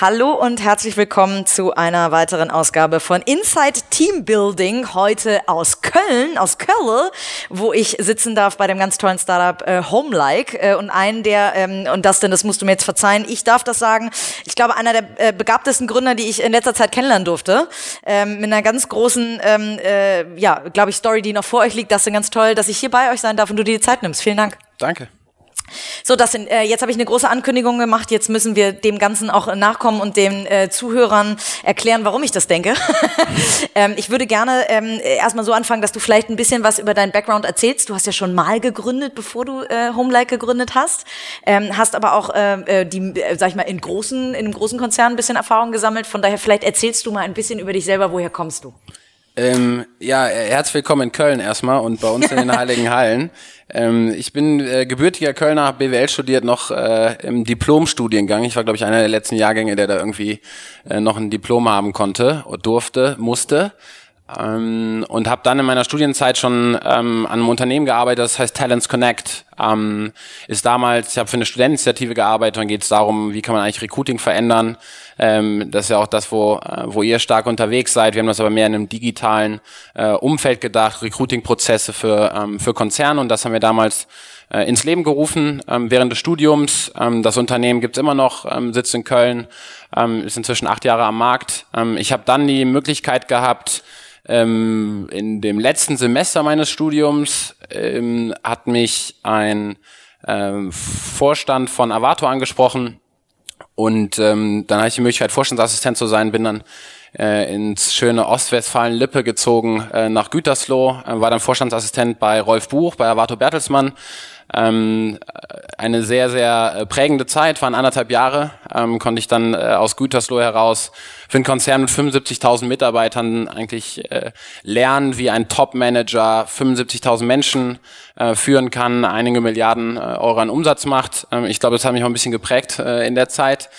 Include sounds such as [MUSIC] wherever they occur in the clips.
Hallo und herzlich willkommen zu einer weiteren Ausgabe von Inside Team Building. Heute aus Köln, aus Köln, wo ich sitzen darf bei dem ganz tollen Startup äh, Homelike. Äh, und einen der, ähm, und das denn, das musst du mir jetzt verzeihen, ich darf das sagen, ich glaube, einer der äh, begabtesten Gründer, die ich in letzter Zeit kennenlernen durfte. Ähm, mit einer ganz großen, ähm, äh, ja, glaube ich, Story, die noch vor euch liegt. Das ist ganz toll, dass ich hier bei euch sein darf und du dir die Zeit nimmst. Vielen Dank. Danke. So, das sind, äh, jetzt habe ich eine große Ankündigung gemacht. Jetzt müssen wir dem Ganzen auch nachkommen und den äh, Zuhörern erklären, warum ich das denke. [LAUGHS] ähm, ich würde gerne ähm, erstmal so anfangen, dass du vielleicht ein bisschen was über deinen Background erzählst. Du hast ja schon mal gegründet, bevor du äh, Homelike gegründet hast. Ähm, hast aber auch äh, äh die, äh, sag ich mal, in großen, in einem großen Konzern ein bisschen Erfahrung gesammelt. Von daher vielleicht erzählst du mal ein bisschen über dich selber. Woher kommst du? Ähm, ja, herzlich willkommen in Köln erstmal und bei uns in den [LAUGHS] Heiligen Hallen. Ähm, ich bin äh, gebürtiger Kölner, habe BWL studiert, noch äh, im Diplomstudiengang. Ich war, glaube ich, einer der letzten Jahrgänge, der da irgendwie äh, noch ein Diplom haben konnte, durfte, musste. Ähm, und habe dann in meiner Studienzeit schon ähm, an einem Unternehmen gearbeitet, das heißt Talents Connect. Ähm, ist damals, ich habe für eine Studenteninitiative gearbeitet und geht es darum, wie kann man eigentlich Recruiting verändern. Ähm, das ist ja auch das, wo, äh, wo ihr stark unterwegs seid. Wir haben das aber mehr in einem digitalen äh, Umfeld gedacht, Recruiting-Prozesse für, ähm, für Konzerne und das haben wir damals äh, ins Leben gerufen ähm, während des Studiums. Ähm, das Unternehmen gibt's immer noch, ähm, sitzt in Köln, ähm, ist inzwischen acht Jahre am Markt. Ähm, ich habe dann die Möglichkeit gehabt, ähm, in dem letzten Semester meines Studiums ähm, hat mich ein ähm, Vorstand von Avato angesprochen und ähm, dann hatte ich die Möglichkeit, Vorstandsassistent zu sein, bin dann äh, ins schöne Ostwestfalen-Lippe gezogen äh, nach Gütersloh, äh, war dann Vorstandsassistent bei Rolf Buch, bei Avato Bertelsmann. Ähm, eine sehr, sehr äh, prägende Zeit, waren anderthalb Jahre, ähm, konnte ich dann äh, aus Gütersloh heraus für einen Konzern mit 75.000 Mitarbeitern eigentlich äh, lernen, wie ein Top-Manager 75.000 Menschen äh, führen kann, einige Milliarden äh, Euro an Umsatz macht. Ähm, ich glaube, das hat mich auch ein bisschen geprägt äh, in der Zeit.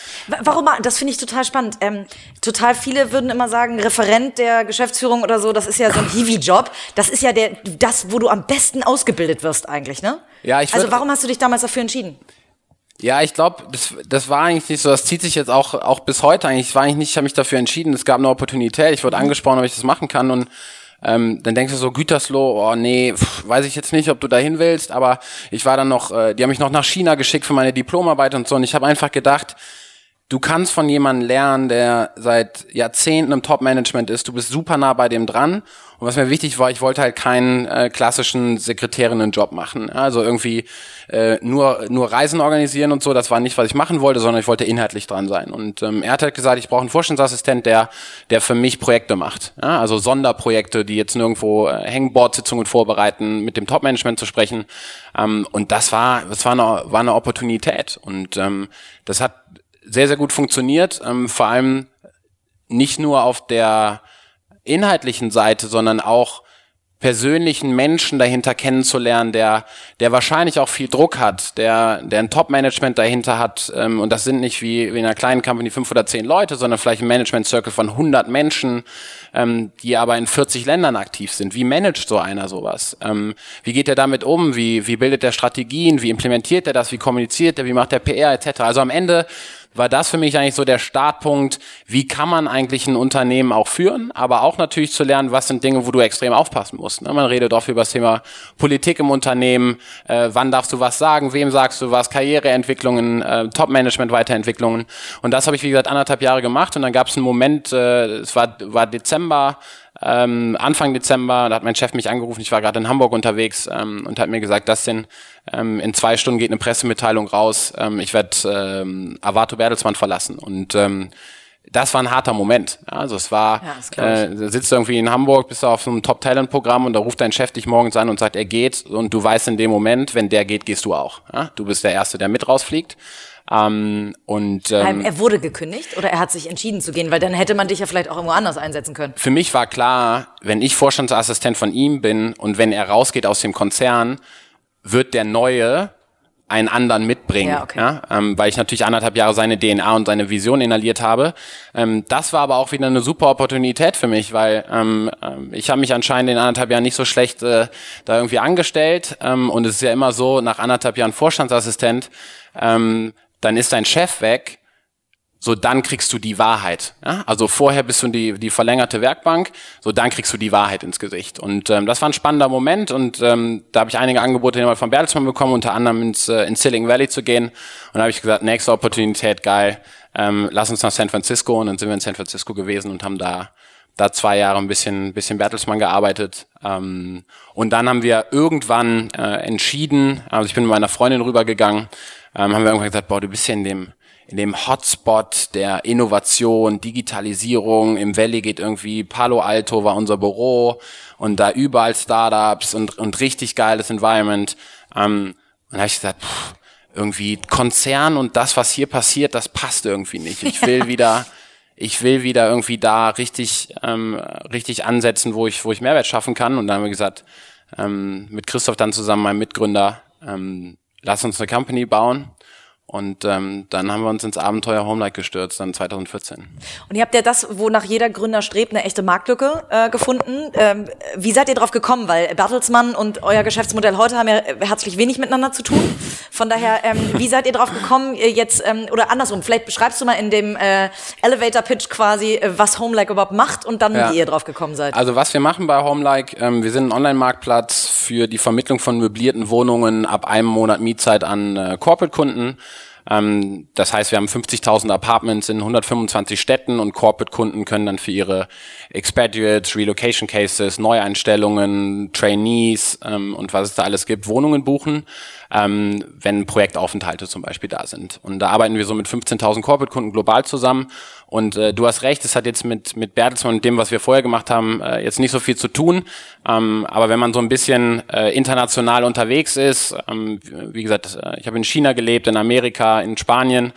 Warum? Das finde ich total spannend. Ähm, total viele würden immer sagen, Referent der Geschäftsführung oder so, das ist ja so ein [LAUGHS] Hiwi-Job. Das ist ja der, das, wo du am besten ausgebildet wirst eigentlich, ne? Ja, ich Also warum hast du dich damals dafür entschieden? Ja, ich glaube, das, das war eigentlich nicht so, das zieht sich jetzt auch, auch bis heute eigentlich. Es war eigentlich nicht, ich habe mich dafür entschieden, es gab eine Opportunität, ich wurde mhm. angesprochen, ob ich das machen kann und ähm, dann denkst du so, Gütersloh, oh nee, pff, weiß ich jetzt nicht, ob du dahin willst, aber ich war dann noch, äh, die haben mich noch nach China geschickt für meine Diplomarbeit und so und ich habe einfach gedacht, du kannst von jemandem lernen, der seit Jahrzehnten im Top-Management ist, du bist super nah bei dem dran und was mir wichtig war, ich wollte halt keinen äh, klassischen Sekretärinnen-Job machen. Also irgendwie äh, nur, nur Reisen organisieren und so, das war nicht, was ich machen wollte, sondern ich wollte inhaltlich dran sein. Und ähm, er hat halt gesagt, ich brauche einen Vorstandsassistent, der, der für mich Projekte macht. Ja? Also Sonderprojekte, die jetzt nirgendwo äh, Hangboard-Sitzungen vorbereiten, mit dem Top-Management zu sprechen. Ähm, und das war, das war eine, war eine Opportunität. Und ähm, das hat sehr, sehr gut funktioniert. Ähm, vor allem nicht nur auf der inhaltlichen Seite, sondern auch persönlichen Menschen dahinter kennenzulernen, der, der wahrscheinlich auch viel Druck hat, der, der ein Top-Management dahinter hat. Ähm, und das sind nicht wie, wie in einer kleinen Company fünf oder zehn Leute, sondern vielleicht ein Management-Circle von 100 Menschen, ähm, die aber in 40 Ländern aktiv sind. Wie managt so einer sowas? Ähm, wie geht er damit um? Wie, wie bildet er Strategien? Wie implementiert er das? Wie kommuniziert er? Wie macht er PR etc.? Also am Ende war das für mich eigentlich so der Startpunkt, wie kann man eigentlich ein Unternehmen auch führen, aber auch natürlich zu lernen, was sind Dinge, wo du extrem aufpassen musst. Ne? Man redet oft über das Thema Politik im Unternehmen, äh, wann darfst du was sagen, wem sagst du was, Karriereentwicklungen, äh, Top-Management-Weiterentwicklungen. Und das habe ich, wie gesagt, anderthalb Jahre gemacht und dann gab es einen Moment, äh, es war, war Dezember, ähm, Anfang Dezember, da hat mein Chef mich angerufen, ich war gerade in Hamburg unterwegs ähm, und hat mir gesagt, das sind ähm, in zwei Stunden geht eine Pressemitteilung raus, ähm, ich werde ähm, Avato Bertelsmann verlassen und ähm, das war ein harter Moment. Also es war, ja, äh, sitzt irgendwie in Hamburg, bist du auf einem Top-Talent-Programm und da ruft dein Chef dich morgens an und sagt, er geht und du weißt in dem Moment, wenn der geht, gehst du auch. Ja? Du bist der Erste, der mit rausfliegt. Ähm, und ähm, er wurde gekündigt oder er hat sich entschieden zu gehen, weil dann hätte man dich ja vielleicht auch irgendwo anders einsetzen können. Für mich war klar, wenn ich Vorstandsassistent von ihm bin und wenn er rausgeht aus dem Konzern, wird der Neue einen anderen mitbringen, Ja, okay. ja, ähm, weil ich natürlich anderthalb Jahre seine DNA und seine Vision inhaliert habe. Ähm, das war aber auch wieder eine super Opportunität für mich, weil ähm, ähm, ich habe mich anscheinend in anderthalb Jahren nicht so schlecht äh, da irgendwie angestellt ähm, und es ist ja immer so, nach anderthalb Jahren Vorstandsassistent, ähm, dann ist dein Chef weg, so dann kriegst du die Wahrheit. Ja? Also vorher bist du die, die verlängerte Werkbank, so dann kriegst du die Wahrheit ins Gesicht. Und ähm, das war ein spannender Moment und ähm, da habe ich einige Angebote von Bertelsmann bekommen, unter anderem ins, äh, in Silicon Valley zu gehen. Und da habe ich gesagt, nächste Opportunität, geil, ähm, lass uns nach San Francisco. Und dann sind wir in San Francisco gewesen und haben da da zwei Jahre ein bisschen, bisschen Bertelsmann gearbeitet. Ähm, und dann haben wir irgendwann äh, entschieden, also ich bin mit meiner Freundin rübergegangen, ähm, haben wir irgendwann gesagt, boah, du bist ja in dem, in dem Hotspot der Innovation, Digitalisierung. Im Valley geht irgendwie Palo Alto war unser Büro und da überall Startups und, und richtig geiles Environment. Ähm, und habe ich gesagt, pff, irgendwie Konzern und das, was hier passiert, das passt irgendwie nicht. Ich will [LAUGHS] wieder, ich will wieder irgendwie da richtig, ähm, richtig ansetzen, wo ich, wo ich Mehrwert schaffen kann. Und dann haben wir gesagt, ähm, mit Christoph dann zusammen, meinem Mitgründer, ähm, lass uns eine Company bauen. Und ähm, dann haben wir uns ins Abenteuer Homelike gestürzt, dann 2014. Und ihr habt ja das, wonach jeder Gründer strebt, eine echte Marktlücke äh, gefunden. Ähm, wie seid ihr drauf gekommen? Weil Bertelsmann und euer Geschäftsmodell heute haben ja herzlich wenig miteinander zu tun. Von daher, ähm, wie seid ihr drauf gekommen, ihr jetzt, ähm, oder andersrum, vielleicht beschreibst du mal in dem äh, Elevator-Pitch quasi, äh, was Homelike überhaupt macht und dann, Ja. wie ihr drauf gekommen seid. Also was wir machen bei Homelike, ähm, wir sind ein Online-Marktplatz für die Vermittlung von möblierten Wohnungen ab einem Monat Mietzeit an äh, Corporate-Kunden. Ähm, das heißt, wir haben 50.000 Apartments in 125 Städten und Corporate-Kunden können dann für ihre Expatriates, Relocation Cases, Neueinstellungen, Trainees ähm, und was es da alles gibt, Wohnungen buchen, ähm, wenn Projektaufenthalte zum Beispiel da sind. Und da arbeiten wir so mit 15.000 Corporate-Kunden global zusammen. Und äh, du hast recht, es hat jetzt mit, mit Bertelsmann und dem, was wir vorher gemacht haben, äh, jetzt nicht so viel zu tun. Ähm, aber wenn man so ein bisschen äh, international unterwegs ist, ähm, wie gesagt, äh, ich habe in China gelebt, in Amerika, in Spanien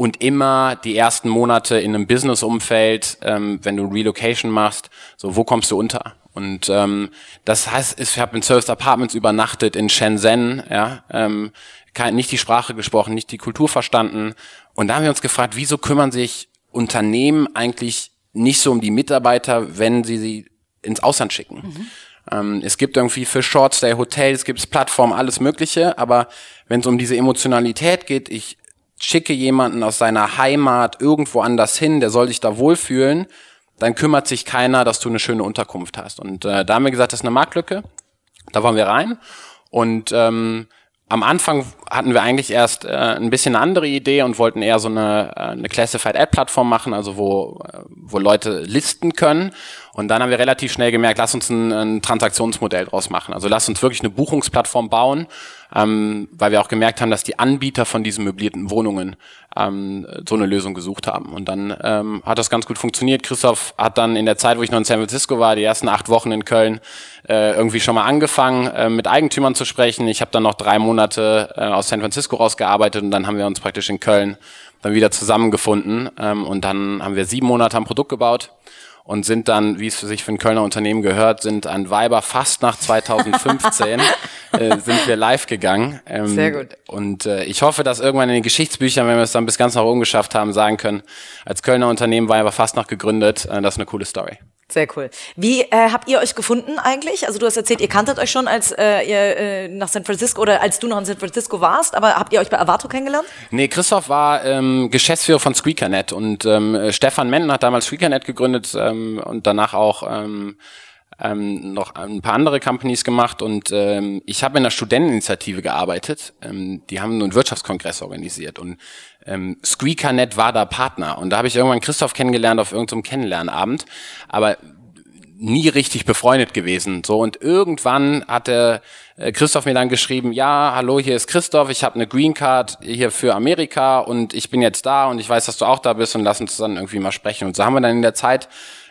und immer die ersten Monate in einem Business-Umfeld, ähm, wenn du Relocation machst, so wo kommst du unter? Und ähm, das heißt, ich habe in Service Apartments übernachtet in Shenzhen, ja, ähm, kein, nicht die Sprache gesprochen, nicht die Kultur verstanden. Und da haben wir uns gefragt, wieso kümmern sich Unternehmen eigentlich nicht so um die Mitarbeiter, wenn sie sie ins Ausland schicken? Ähm, es gibt irgendwie für Shortstay Hotels, gibt es Plattformen, alles Mögliche, aber wenn es um diese Emotionalität geht, ich schicke jemanden aus seiner Heimat irgendwo anders hin, der soll sich da wohlfühlen, dann kümmert sich keiner, dass du eine schöne Unterkunft hast. Und äh, da haben wir gesagt, das ist eine Marktlücke. Da wollen wir rein. Und ähm, am Anfang hatten wir eigentlich erst äh, ein bisschen eine andere Idee und wollten eher so eine, äh, eine Classified Ad Plattform machen, also wo, äh, wo Leute listen können. Und dann haben wir relativ schnell gemerkt, lass uns ein, ein Transaktionsmodell draus machen. Also lass uns wirklich eine Buchungsplattform bauen, ähm, weil wir auch gemerkt haben, dass die Anbieter von diesen möblierten Wohnungen ähm, so eine Lösung gesucht haben. Und dann ähm, hat das ganz gut funktioniert. Christoph hat dann in der Zeit, wo ich noch in San Francisco war, die ersten acht Wochen in Köln, äh, irgendwie schon mal angefangen, äh, mit Eigentümern zu sprechen. Ich habe dann noch drei Monate äh, aus San Francisco rausgearbeitet und dann haben wir uns praktisch in Köln dann wieder zusammengefunden. Ähm, und dann haben wir sieben Monate am Produkt gebaut und sind dann, wie es für sich für ein Kölner Unternehmen gehört, sind an Weiber fast nach [LAUGHS] 2015 äh, sind wir live gegangen. Ähm, Sehr gut. Und äh, ich hoffe, dass irgendwann in den Geschichtsbüchern, wenn wir es dann bis ganz nach oben geschafft haben, sagen können, als Kölner Unternehmen Weiber fast nach gegründet. Äh, das ist eine coole Story. Sehr cool. Wie äh, habt ihr euch gefunden eigentlich? Also du hast erzählt, ihr kanntet euch schon, als äh, ihr äh, nach San Francisco oder als du noch in San Francisco warst, aber habt ihr euch bei Avato kennengelernt? Nee, Christoph war ähm, Geschäftsführer von Squeakernet und ähm, Stefan Mennen hat damals Squeakernet gegründet ähm, und danach auch ähm, ähm, noch ein paar andere Companies gemacht und ähm, ich habe in der Studenteninitiative gearbeitet. Ähm, die haben einen Wirtschaftskongress organisiert und ähm, Squeakernet war da Partner und da habe ich irgendwann Christoph kennengelernt auf irgendeinem Kennenlernabend, aber nie richtig befreundet gewesen. So und irgendwann hatte äh, Christoph mir dann geschrieben, ja, hallo, hier ist Christoph, ich habe eine Green Card hier für Amerika und ich bin jetzt da und ich weiß, dass du auch da bist und lass uns dann irgendwie mal sprechen. Und so haben wir dann in der Zeit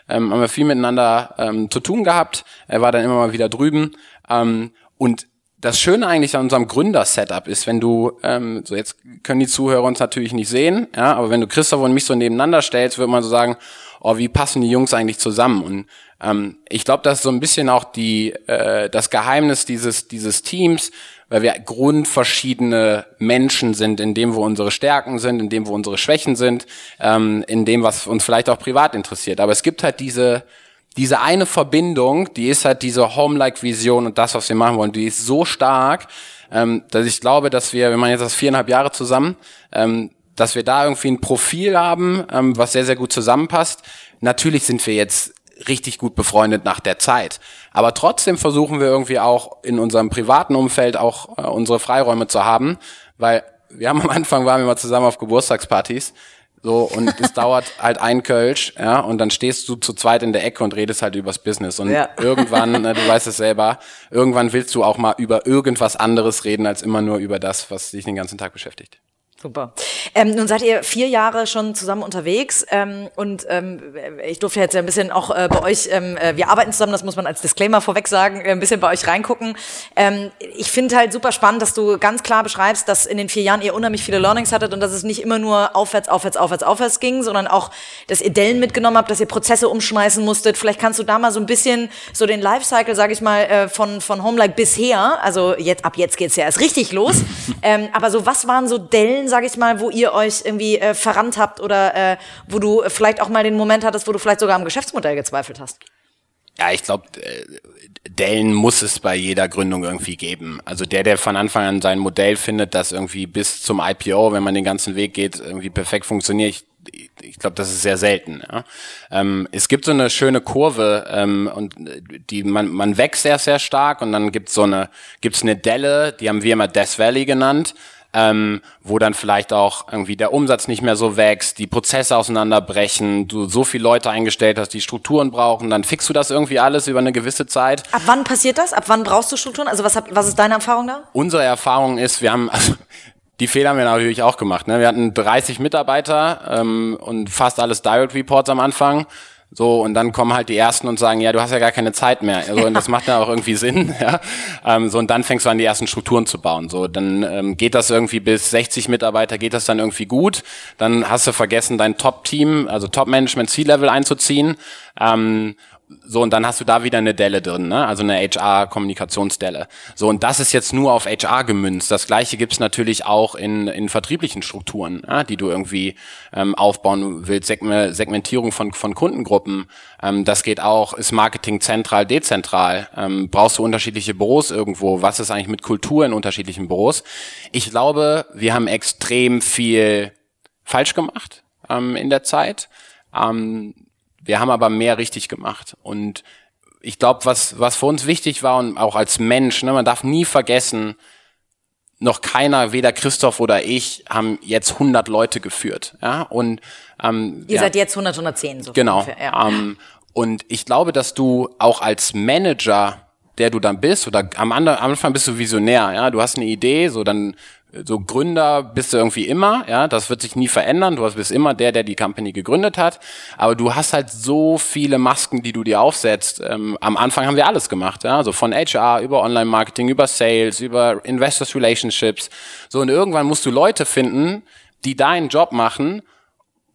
ähm, haben wir viel miteinander ähm, zu tun gehabt. Er war dann immer mal wieder drüben ähm, und das Schöne eigentlich an unserem Gründer-Setup ist, wenn du, ähm, so jetzt können die Zuhörer uns natürlich nicht sehen, ja, aber wenn du Christoph und mich so nebeneinander stellst, würde man so sagen, oh, wie passen die Jungs eigentlich zusammen? Und ähm, ich glaube, das ist so ein bisschen auch die, äh, das Geheimnis dieses, dieses Teams, weil wir grundverschiedene Menschen sind, in dem, wo unsere Stärken sind, in dem, wo unsere Schwächen sind, ähm, in dem, was uns vielleicht auch privat interessiert. Aber es gibt halt diese, diese eine Verbindung, die ist halt diese Home-like-Vision und das, was wir machen wollen, die ist so stark, ähm, dass ich glaube, dass wir, wenn man jetzt das viereinhalb Jahre zusammen, ähm, dass wir da irgendwie ein Profil haben, ähm, was sehr, sehr gut zusammenpasst. Natürlich sind wir jetzt richtig gut befreundet nach der Zeit. Aber trotzdem versuchen wir irgendwie auch in unserem privaten Umfeld auch äh, unsere Freiräume zu haben, weil wir haben am Anfang waren wir mal zusammen auf Geburtstagspartys so, und [LAUGHS] es dauert halt ein Kölsch, ja, und dann stehst du zu zweit in der Ecke und redest halt übers Business. Und ja. irgendwann, ne, du weißt es [LAUGHS] selber, irgendwann willst du auch mal über irgendwas anderes reden, als immer nur über das, was dich den ganzen Tag beschäftigt. Super. Ähm, nun seid ihr vier Jahre schon zusammen unterwegs ähm, und ähm, ich durfte jetzt ein bisschen auch äh, bei euch, ähm, äh, wir arbeiten zusammen, das muss man als Disclaimer vorweg sagen, äh, ein bisschen bei euch reingucken. Ähm, ich finde halt super spannend, dass du ganz klar beschreibst, dass in den vier Jahren ihr unheimlich viele Learnings hattet und dass es nicht immer nur aufwärts, aufwärts, aufwärts, aufwärts ging, sondern auch, dass ihr Dellen mitgenommen habt, dass ihr Prozesse umschmeißen musstet. Vielleicht kannst du da mal so ein bisschen so den Lifecycle, sage ich mal, äh, von, von Homelike bisher, also jetzt ab jetzt geht's ja erst richtig los, [LAUGHS] ähm, aber so was waren so Dellen, sage ich mal, wo ihr euch irgendwie äh, verrannt habt oder äh, wo du vielleicht auch mal den Moment hattest, wo du vielleicht sogar am Geschäftsmodell gezweifelt hast? Ja, ich glaube, äh, Dellen muss es bei jeder Gründung irgendwie geben. Also der, der von Anfang an sein Modell findet, das irgendwie bis zum IPO, wenn man den ganzen Weg geht, irgendwie perfekt funktioniert, ich ich glaube, das ist sehr selten. Ja. Ähm, es gibt so eine schöne Kurve ähm, und die man man wächst sehr sehr stark und dann gibt's so eine gibt's eine Delle, die haben wir immer Death Valley genannt ähm, wo dann vielleicht auch irgendwie der Umsatz nicht mehr so wächst, die Prozesse auseinanderbrechen, du so viele Leute eingestellt hast, die Strukturen brauchen, dann fixst du das irgendwie alles über eine gewisse Zeit. Ab wann passiert das? Ab wann brauchst du Strukturen? Also was, hab, was ist deine Erfahrung da? Unsere Erfahrung ist, wir haben, also, die Fehler haben wir natürlich auch gemacht. Ne? Wir hatten 30 Mitarbeiter ähm, und fast alles Direct Reports am Anfang. So, und dann kommen halt die Ersten und sagen, ja, du hast ja gar keine Zeit mehr. Also, und das [LAUGHS] macht dann auch irgendwie Sinn, [LAUGHS] ja. Ähm, so, und dann fängst du an, die ersten Strukturen zu bauen. So, dann ähm, geht das irgendwie bis 60 Mitarbeiter, geht das dann irgendwie gut. Dann hast du vergessen, dein Top-Team, also Top-Management C-Level einzuziehen. Ähm, so, und dann hast du da wieder eine Delle drin, ne? also eine HR-Kommunikationsdelle. So, und das ist jetzt nur auf HR gemünzt. Das gleiche gibt's natürlich auch in, in vertrieblichen Strukturen, ja? die du irgendwie ähm, aufbauen willst. Segmentierung von, von Kundengruppen, ähm, das geht auch. Ist Marketing zentral, dezentral? Ähm, brauchst du unterschiedliche Büros irgendwo? Was ist eigentlich mit Kultur in unterschiedlichen Büros? Ich glaube, wir haben extrem viel falsch gemacht ähm, in der Zeit. Ähm, wir haben aber mehr richtig gemacht. Und ich glaube, was, was für uns wichtig war und auch als Mensch, ne, man darf nie vergessen, noch keiner, weder Christoph oder ich, haben jetzt 100 Leute geführt. Ja? Und, ähm, Ihr ja, seid jetzt 100, 110. So genau. Ungefähr, ja. ähm, und ich glaube, dass du auch als Manager, der du dann bist, oder am, Anfang bist du Visionär, ja, du hast eine Idee, so dann so Gründer bist du irgendwie immer, ja, das wird sich nie verändern. Du bist immer der, der die Company gegründet hat. Aber du hast halt so viele Masken, die du dir aufsetzt. Ähm, am Anfang haben wir alles gemacht, ja, also von HR über Online-Marketing, über Sales, über Investors Relationships. So und irgendwann musst du Leute finden, die deinen Job machen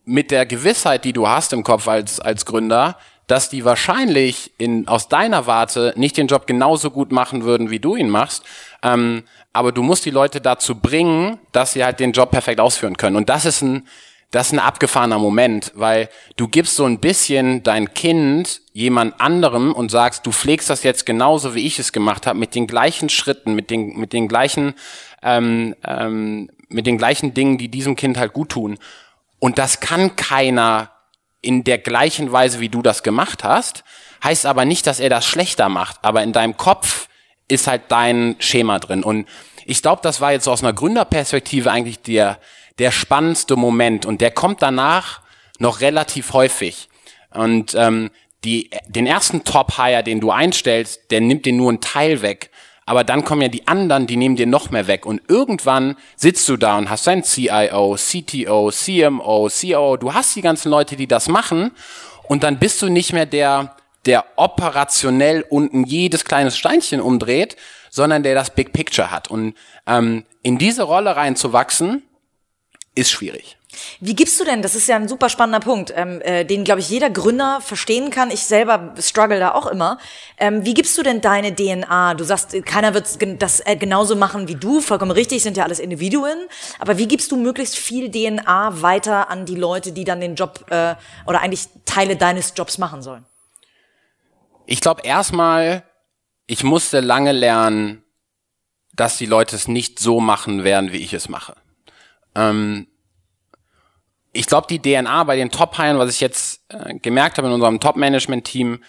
mit der Gewissheit, die du hast im Kopf als als Gründer, dass die wahrscheinlich in, aus deiner Warte nicht den Job genauso gut machen würden, wie du ihn machst. Ähm, aber du musst die Leute dazu bringen, dass sie halt den Job perfekt ausführen können. Und das ist ein, das ist ein abgefahrener Moment, weil du gibst so ein bisschen dein Kind jemand anderem und sagst, du pflegst das jetzt genauso, wie ich es gemacht habe, mit den gleichen Schritten, mit den, mit den gleichen, ähm, ähm, mit den gleichen Dingen, die diesem Kind halt gut tun. Und das kann keiner in der gleichen Weise, wie du das gemacht hast, heißt aber nicht, dass er das schlechter macht. Aber in deinem Kopf ist halt dein Schema drin. Und ich glaube, das war jetzt aus einer Gründerperspektive eigentlich der, der spannendste Moment. Und der kommt danach noch relativ häufig. Und ähm, die, den ersten Top-Hire, den du einstellst, der nimmt dir nur einen Teil weg. Aber dann kommen ja die anderen, die nehmen dir noch mehr weg. Und irgendwann sitzt du da und hast dein CIO, CTO, CMO, COO. Du hast die ganzen Leute, die das machen. Und dann bist du nicht mehr der, der operationell unten jedes kleines Steinchen umdreht, sondern der das Big Picture hat. Und ähm, in diese Rolle reinzuwachsen, ist schwierig. Wie gibst du denn, das ist ja ein super spannender Punkt, ähm, äh, den, glaube ich, jeder Gründer verstehen kann. Ich selber struggle da auch immer. Ähm, wie gibst du denn deine DNA? Du sagst, keiner wird das äh, genauso machen wie du, vollkommen richtig, sind ja alles Individuen. Aber wie gibst du möglichst viel DNA weiter an die Leute, die dann den Job äh, oder eigentlich Teile deines Jobs machen sollen? Ich glaube erstmal, ich musste lange lernen, dass die Leute es nicht so machen werden, wie ich es mache. Ähm, ich glaube, die DNA bei den Top-Hiren, was ich jetzt äh, gemerkt habe in unserem Top-Management-Team,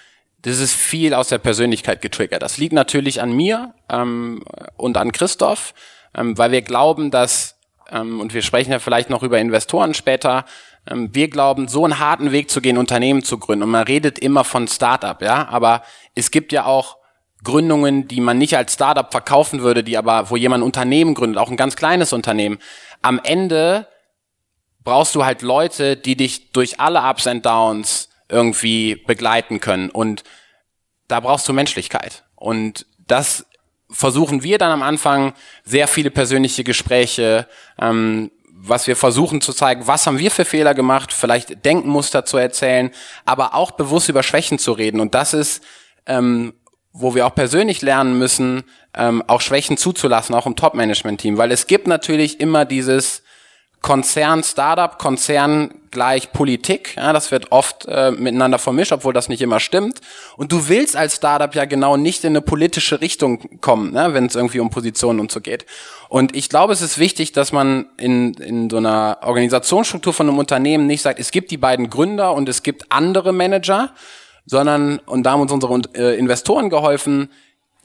das ist viel aus der Persönlichkeit getriggert. Das liegt natürlich an mir ähm, und an Christoph, ähm, weil wir glauben, dass, ähm, und wir sprechen ja vielleicht noch über Investoren später, ähm, wir glauben, so einen harten Weg zu gehen, Unternehmen zu gründen. Und man redet immer von Startup, ja, aber es gibt ja auch Gründungen, die man nicht als Startup verkaufen würde, die aber, wo jemand ein Unternehmen gründet, auch ein ganz kleines Unternehmen. Am Ende brauchst du halt Leute, die dich durch alle Ups and Downs irgendwie begleiten können. Und da brauchst du Menschlichkeit. Und das versuchen wir dann am Anfang sehr viele persönliche Gespräche, ähm, was wir versuchen zu zeigen, was haben wir für Fehler gemacht, vielleicht Denkmuster zu erzählen, aber auch bewusst über Schwächen zu reden. Und das ist, ähm, wo wir auch persönlich lernen müssen, ähm, auch Schwächen zuzulassen, auch im Top-Management-Team. Weil es gibt natürlich immer dieses, Konzern, Startup, Konzern gleich Politik. Ja, das wird oft äh, miteinander vermischt, obwohl das nicht immer stimmt. Und du willst als Startup ja genau nicht in eine politische Richtung kommen, ne, wenn es irgendwie um Positionen und so geht. Und ich glaube, es ist wichtig, dass man in, in so einer Organisationsstruktur von einem Unternehmen nicht sagt, es gibt die beiden Gründer und es gibt andere Manager, sondern, und da haben uns unsere äh, Investoren geholfen,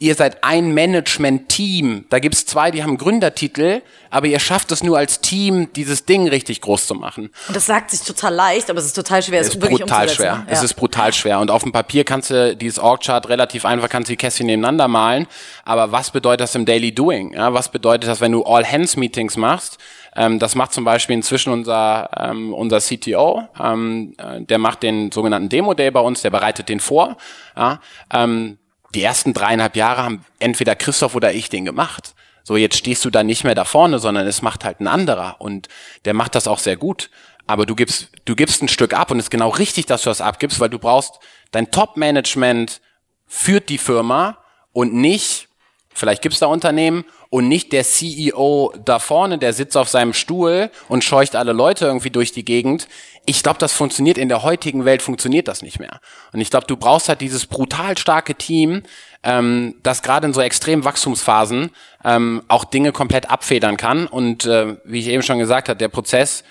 ihr seid ein Management-Team. Da gibt's zwei, die haben Gründertitel, aber ihr schafft es nur als Team, dieses Ding richtig groß zu machen. Und das sagt sich total leicht, aber es ist total schwer, es ist wirklich brutal schwer. Ja. Es ist brutal schwer. Und auf dem Papier kannst du dieses Org-Chart relativ einfach, kannst du die Kästchen nebeneinander malen. Aber was bedeutet das im Daily Doing? Ja, was bedeutet das, wenn du All-Hands-Meetings machst? Ähm, das macht zum Beispiel inzwischen unser, ähm, unser CTO. Ähm, äh, der macht den sogenannten Demo-Day bei uns, der bereitet den vor. Ja, ähm, die ersten dreieinhalb Jahre haben entweder Christoph oder ich den gemacht. So, jetzt stehst du da nicht mehr da vorne, sondern es macht halt ein anderer und der macht das auch sehr gut. Aber du gibst, du gibst ein Stück ab und es ist genau richtig, dass du das abgibst, weil du brauchst dein Top-Management führt die Firma und nicht, vielleicht gibt's da Unternehmen und nicht der CEO da vorne, der sitzt auf seinem Stuhl und scheucht alle Leute irgendwie durch die Gegend. Ich glaube, das funktioniert in der heutigen Welt, funktioniert das nicht mehr. Und ich glaube, du brauchst halt dieses brutal starke Team, ähm, das gerade in so extremen Wachstumsphasen ähm, auch Dinge komplett abfedern kann. Und äh, wie ich eben schon gesagt habe, der Prozess,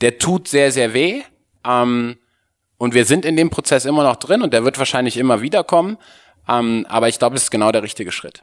der tut sehr, sehr weh. Ähm, und wir sind in dem Prozess immer noch drin und der wird wahrscheinlich immer wieder kommen. Ähm, aber ich glaube, es ist genau der richtige Schritt.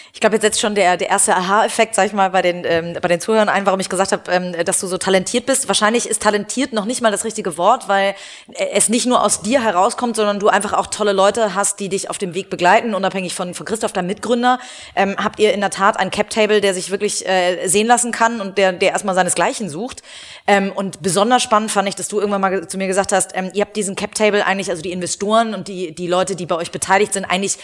Ich glaube, jetzt setzt schon der, der erste Aha-Effekt, sag ich mal, bei den, ähm, bei den Zuhörern ein, warum ich gesagt habe, ähm, dass du so talentiert bist. Wahrscheinlich ist talentiert noch nicht mal das richtige Wort, weil es nicht nur aus dir herauskommt, sondern du einfach auch tolle Leute hast, die dich auf dem Weg begleiten, unabhängig von, von Christoph, deinem Mitgründer. Ähm, habt ihr in der Tat ein Cap-Table, der sich wirklich äh, sehen lassen kann und der, der erstmal seinesgleichen sucht. Ähm, und besonders spannend fand ich, dass du irgendwann mal zu mir gesagt hast, ähm, ihr habt diesen Cap-Table eigentlich, also die Investoren und die, die Leute, die bei euch beteiligt sind, eigentlich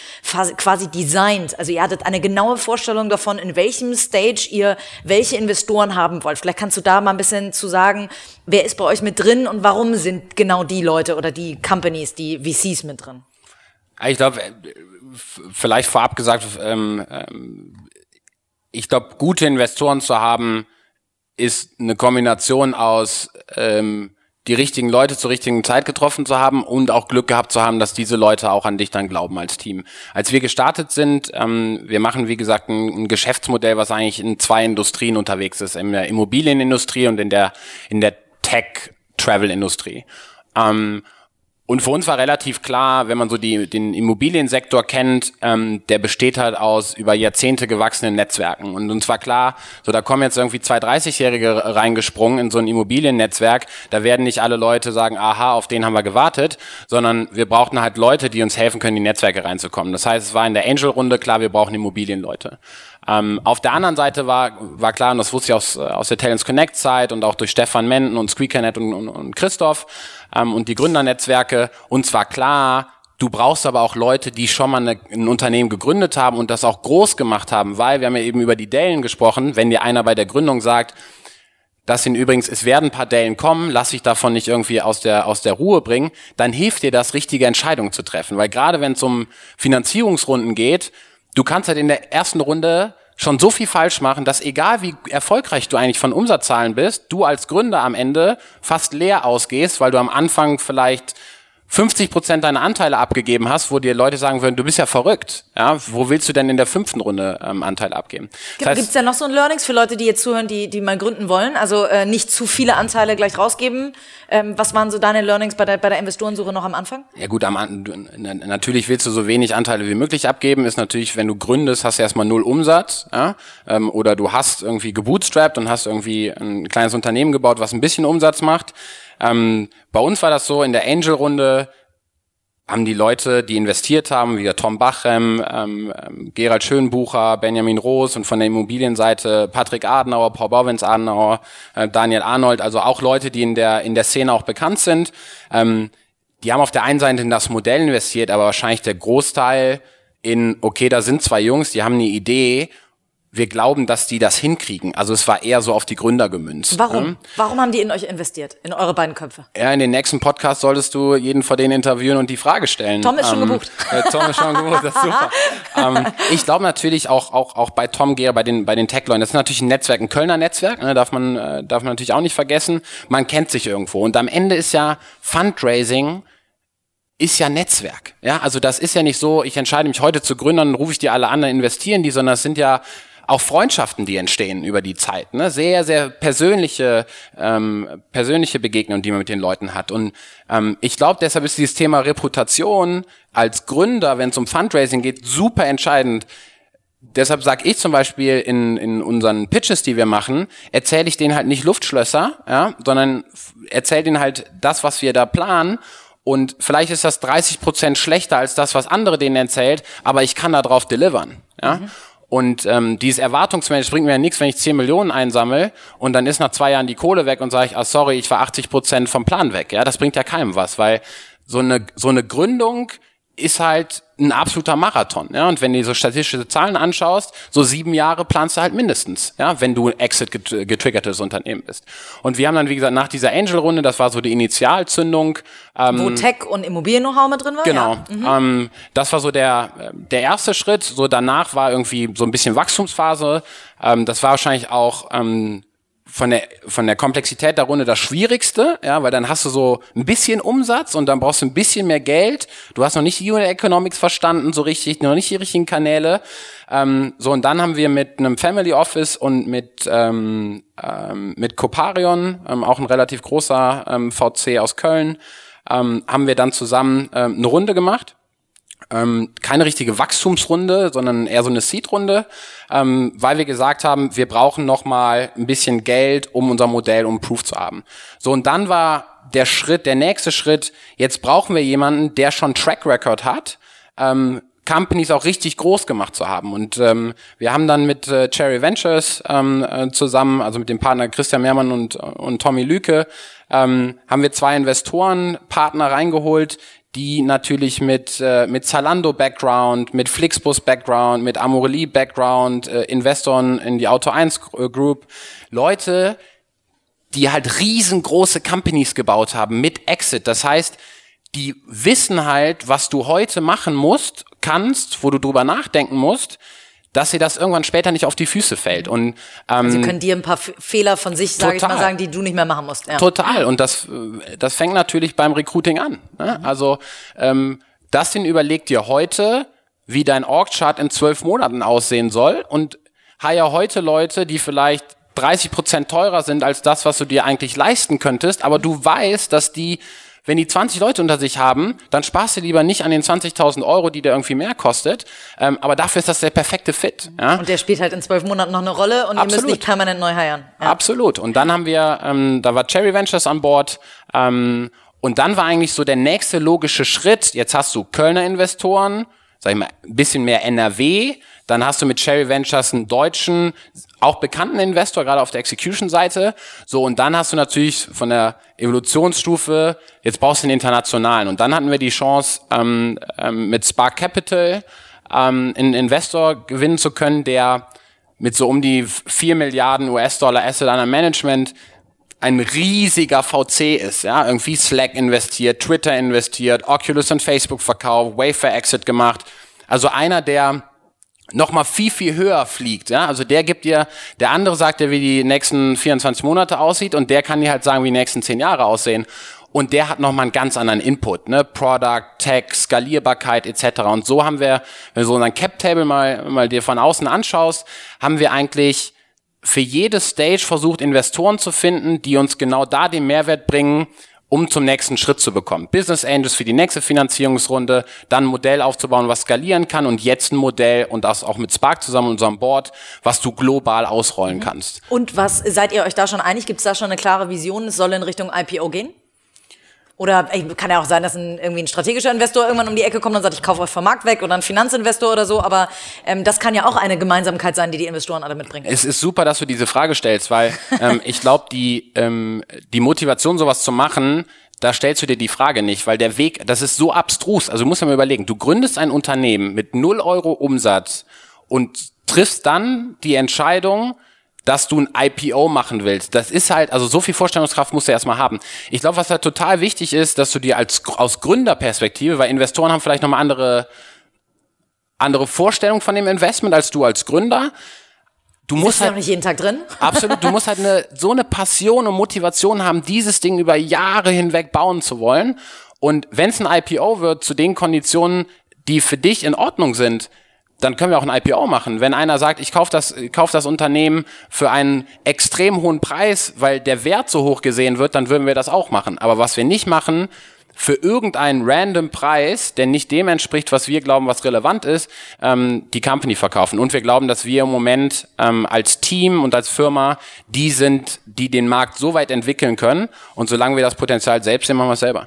quasi designt. Also ihr hattet eine genaue Vorstellung davon, in welchem Stage ihr welche Investoren haben wollt. Vielleicht kannst du da mal ein bisschen zu sagen, wer ist bei euch mit drin und warum sind genau die Leute oder die Companies, die VCs mit drin? Ich glaube, vielleicht vorab gesagt, ähm, ähm, ich glaube, gute Investoren zu haben, ist eine Kombination aus ähm, die richtigen Leute zur richtigen Zeit getroffen zu haben und auch Glück gehabt zu haben, dass diese Leute auch an dich dann glauben als Team. Als wir gestartet sind, ähm, wir machen wie gesagt ein, ein, Geschäftsmodell, was eigentlich in zwei Industrien unterwegs ist, in der Immobilienindustrie und in der in der Tech-Travel-Industrie. Ähm, und für uns war relativ klar, wenn man so die, den Immobiliensektor kennt, ähm, der besteht halt aus über Jahrzehnte gewachsenen Netzwerken. Und uns war klar, so da kommen jetzt irgendwie zwei 30-Jährige reingesprungen in so ein Immobiliennetzwerk. Da werden nicht alle Leute sagen, aha, auf den haben wir gewartet, sondern wir brauchten halt Leute, die uns helfen können, in die Netzwerke reinzukommen. Das heißt, es war in der Angel-Runde klar, wir brauchen Immobilienleute. Ähm, auf der anderen Seite war, war klar, und das wusste ich aus, aus der Talents Connect Zeit und auch durch Stefan Menden und Squeakernet und, und, und Christoph, ähm, und die Gründernetzwerke. Und zwar klar, Du brauchst aber auch Leute, die schon mal eine, ein Unternehmen gegründet haben und das auch groß gemacht haben, weil wir haben ja eben über die Dellen gesprochen. Wenn dir einer bei der Gründung sagt, dass ihn übrigens, es werden ein paar Dellen kommen, lass dich davon nicht irgendwie aus der, aus der Ruhe bringen, dann hilft dir das, richtige Entscheidungen zu treffen. Weil gerade wenn es um Finanzierungsrunden geht, du kannst halt in der ersten Runde schon so viel falsch machen, dass egal wie erfolgreich du eigentlich von Umsatzzahlen bist, du als Gründer am Ende fast leer ausgehst, weil du am Anfang vielleicht 50 Prozent deiner Anteile abgegeben hast, wo dir Leute sagen würden, du bist ja verrückt. Ja, wo willst du denn in der fünften Runde ähm, Anteile abgeben? Das heißt, Gibt es da noch so ein Learnings für Leute, die jetzt zuhören, die, die mal gründen wollen? Also äh, nicht zu viele Anteile gleich rausgeben. Ähm, was waren so deine Learnings bei der, bei der Investorensuche noch am Anfang? Ja gut, am, natürlich willst du so wenig Anteile wie möglich abgeben. Ist natürlich, wenn du gründest, hast du erstmal null Umsatz. Ja? Ähm, oder du hast irgendwie gebootstrapped und hast irgendwie ein kleines Unternehmen gebaut, was ein bisschen Umsatz macht. Ähm, bei uns war das so, in der Angel-Runde haben die Leute, die investiert haben, wie der Tom Bachem, ähm, ähm, Gerald Schönbucher, Benjamin Roos und von der Immobilienseite Patrick Adenauer, Paul Bauwens Adenauer, äh, Daniel Arnold, also auch Leute, die in der, in der Szene auch bekannt sind. Ähm, die haben auf der einen Seite in das Modell investiert, aber wahrscheinlich der Großteil in, okay, da sind zwei Jungs, die haben eine Idee wir glauben, dass die das hinkriegen. Also es war eher so auf die Gründer gemünzt. Warum? Ähm, Warum haben die in euch investiert, in eure beiden Köpfe? Ja, in den nächsten Podcast solltest du jeden von denen interviewen und die Frage stellen. Tom ist schon ähm, gebucht. [LAUGHS] Äh, Tom ist schon gebucht, das ist super. [LAUGHS] ähm, ich glaube natürlich auch, auch, auch bei Tom Geher, bei den, bei den Tech-Leuten, das ist natürlich ein Netzwerk, ein Kölner Netzwerk, ne, darf man, äh, darf man natürlich auch nicht vergessen. Man kennt sich irgendwo. Und am Ende ist ja Fundraising ist ja Netzwerk. Ja, also das ist ja nicht so, ich entscheide mich heute zu gründen, dann rufe ich die alle an, investieren die, sondern es sind ja auch Freundschaften, die entstehen über die Zeit. Ne? Sehr, sehr persönliche, ähm, persönliche Begegnungen, die man mit den Leuten hat. Und ähm, ich glaube, deshalb ist dieses Thema Reputation als Gründer, wenn es um Fundraising geht, super entscheidend. Deshalb sage ich zum Beispiel in, in unseren Pitches, die wir machen, erzähle ich denen halt nicht Luftschlösser, ja, sondern erzähle denen halt das, was wir da planen und vielleicht ist das 30 Prozent schlechter als das, was andere denen erzählt, aber ich kann darauf delivern. Ja? Mhm. Und ähm, dieses Erwartungsmanagement bringt mir ja nichts, wenn ich 10 Millionen einsammle und dann ist nach zwei Jahren die Kohle weg und sage ich, ah sorry, ich war 80 Prozent vom Plan weg. Ja, das bringt ja keinem was, weil so eine, so eine Gründung ist halt ein absoluter Marathon. Ja? Und wenn du so statistische Zahlen anschaust, so sieben Jahre planst du halt mindestens, ja, wenn du ein Exit-getriggertes Unternehmen bist. Und wir haben dann, wie gesagt, nach dieser Angel-Runde, das war so die Initialzündung. Ähm, Wo Tech und Immobilien-Know-how mit drin war? Genau. Ja. Mhm. Ähm, das war so der, der erste Schritt. So danach war irgendwie so ein bisschen Wachstumsphase. Ähm, das war wahrscheinlich auch ähm, von der, von der Komplexität der Runde das Schwierigste, ja, weil dann hast du so ein bisschen Umsatz und dann brauchst du ein bisschen mehr Geld. Du hast noch nicht die Unit Economics verstanden, so richtig, noch nicht die richtigen Kanäle. Ähm, so, und dann haben wir mit einem Family Office und mit, ähm, ähm, mit Coparion, ähm, auch ein relativ großer ähm, VC aus Köln, ähm, haben wir dann zusammen ähm, eine Runde gemacht ähm, keine richtige Wachstumsrunde, sondern eher so eine Seed-Runde, ähm, weil wir gesagt haben, wir brauchen noch mal ein bisschen Geld, um unser Modell um Proof zu haben. So und dann war der Schritt, der nächste Schritt. Jetzt brauchen wir jemanden, der schon Track Record hat. Ähm, Companies auch richtig groß gemacht zu haben. Und ähm, wir haben dann mit äh, Cherry Ventures ähm, äh, zusammen, also mit dem Partner Christian Mehrmann und, und Tommy Lüke, ähm, haben wir zwei Investorenpartner reingeholt, die natürlich mit, äh, mit Zalando-Background, mit Flixbus-Background, mit Amorelie-Background, äh, Investoren in die Auto 1 Group, Leute, die halt riesengroße Companies gebaut haben mit Exit. Das heißt, die wissen halt, was du heute machen musst, kannst, wo du drüber nachdenken musst, dass sie das irgendwann später nicht auf die Füße fällt. Und ähm, sie können dir ein paar F Fehler von sich, sage ich mal, sagen, die du nicht mehr machen musst. Ja. Total. Und das, das fängt natürlich beim Recruiting an. Ne? Mhm. Also ähm, Dustin überlegt dir heute, wie dein Org-Chart in zwölf Monaten aussehen soll und hire heute Leute, die vielleicht 30 Prozent teurer sind als das, was du dir eigentlich leisten könntest, aber du weißt, dass die wenn die 20 Leute unter sich haben, dann sparst du lieber nicht an den 20.000 Euro, die der irgendwie mehr kostet. Ähm, aber dafür ist das der perfekte Fit. Ja? Und der spielt halt in zwölf Monaten noch eine Rolle und Absolut. ihr müsst nicht permanent neu heiern. Ja. Absolut. Und dann haben wir, ähm, da war Cherry Ventures an Bord. Ähm, und dann war eigentlich so der nächste logische Schritt. Jetzt hast du Kölner Investoren, sag ich mal, ein bisschen mehr NRW. Dann hast du mit Cherry Ventures einen deutschen, auch bekannten Investor, gerade auf der Execution-Seite. So, und dann hast du natürlich von der Evolutionsstufe, jetzt brauchst du den internationalen. Und dann hatten wir die Chance, ähm, ähm, mit Spark Capital ähm, einen Investor gewinnen zu können, der mit so um die 4 Milliarden US-Dollar Asset under Management ein riesiger VC ist, ja, irgendwie Slack investiert, Twitter investiert, Oculus und Facebook verkauft, Wafer Exit gemacht. Also einer, der noch mal viel, viel höher fliegt. Ja? Also der gibt dir, der andere sagt dir, wie die nächsten 24 Monate aussieht und der kann dir halt sagen, wie die nächsten 10 Jahre aussehen. Und der hat nochmal einen ganz anderen Input, ne? Product, Tech, Skalierbarkeit etc. Und so haben wir, wenn du so unseren Cap-Table mal, mal dir von außen anschaust, haben wir eigentlich für jede Stage versucht, Investoren zu finden, die uns genau da den Mehrwert bringen, um zum nächsten Schritt zu bekommen. Business Angels für die nächste Finanzierungsrunde, dann ein Modell aufzubauen, was skalieren kann und jetzt ein Modell und das auch mit Spark zusammen, unserem Board, was du global ausrollen kannst. Und was, seid ihr euch da schon einig? Gibt es da schon eine klare Vision? Es soll in Richtung IPO gehen? Oder ey, kann ja auch sein, dass ein, irgendwie ein strategischer Investor irgendwann um die Ecke kommt und sagt, ich kaufe euch vom Markt weg oder ein Finanzinvestor oder so. Aber ähm, das kann ja auch eine Gemeinsamkeit sein, die die Investoren alle mitbringen. Es ist super, dass du diese Frage stellst, weil [LAUGHS] ähm, ich glaube, die, ähm, die Motivation, sowas zu machen, da stellst du dir die Frage nicht, weil der Weg, das ist so abstrus. Also du musst dir mal überlegen, du gründest ein Unternehmen mit null Euro Umsatz und triffst dann die Entscheidung, dass du ein IPO machen willst. Das ist halt, also so viel Vorstellungskraft musst du erstmal haben. Ich glaube, was da total wichtig ist, dass du dir als aus Gründerperspektive, weil Investoren haben vielleicht nochmal andere, andere Vorstellungen von dem Investment als du als Gründer. Du musst halt, nicht jeden Tag drin. [LAUGHS] Absolut, du musst halt eine, so eine Passion und Motivation haben, dieses Ding über Jahre hinweg bauen zu wollen. Und wenn es ein IPO wird, zu den Konditionen, die für dich in Ordnung sind, dann können wir auch ein IPO machen. Wenn einer sagt, ich kaufe das, kauf das Unternehmen für einen extrem hohen Preis, weil der Wert so hoch gesehen wird, dann würden wir das auch machen. Aber was wir nicht machen, für irgendeinen random Preis, der nicht dem entspricht, was wir glauben, was relevant ist, ähm, die Company verkaufen. Und wir glauben, dass wir im Moment ähm, als Team und als Firma die sind, die den Markt so weit entwickeln können. Und solange wir das Potenzial selbst sehen, machen wir es selber.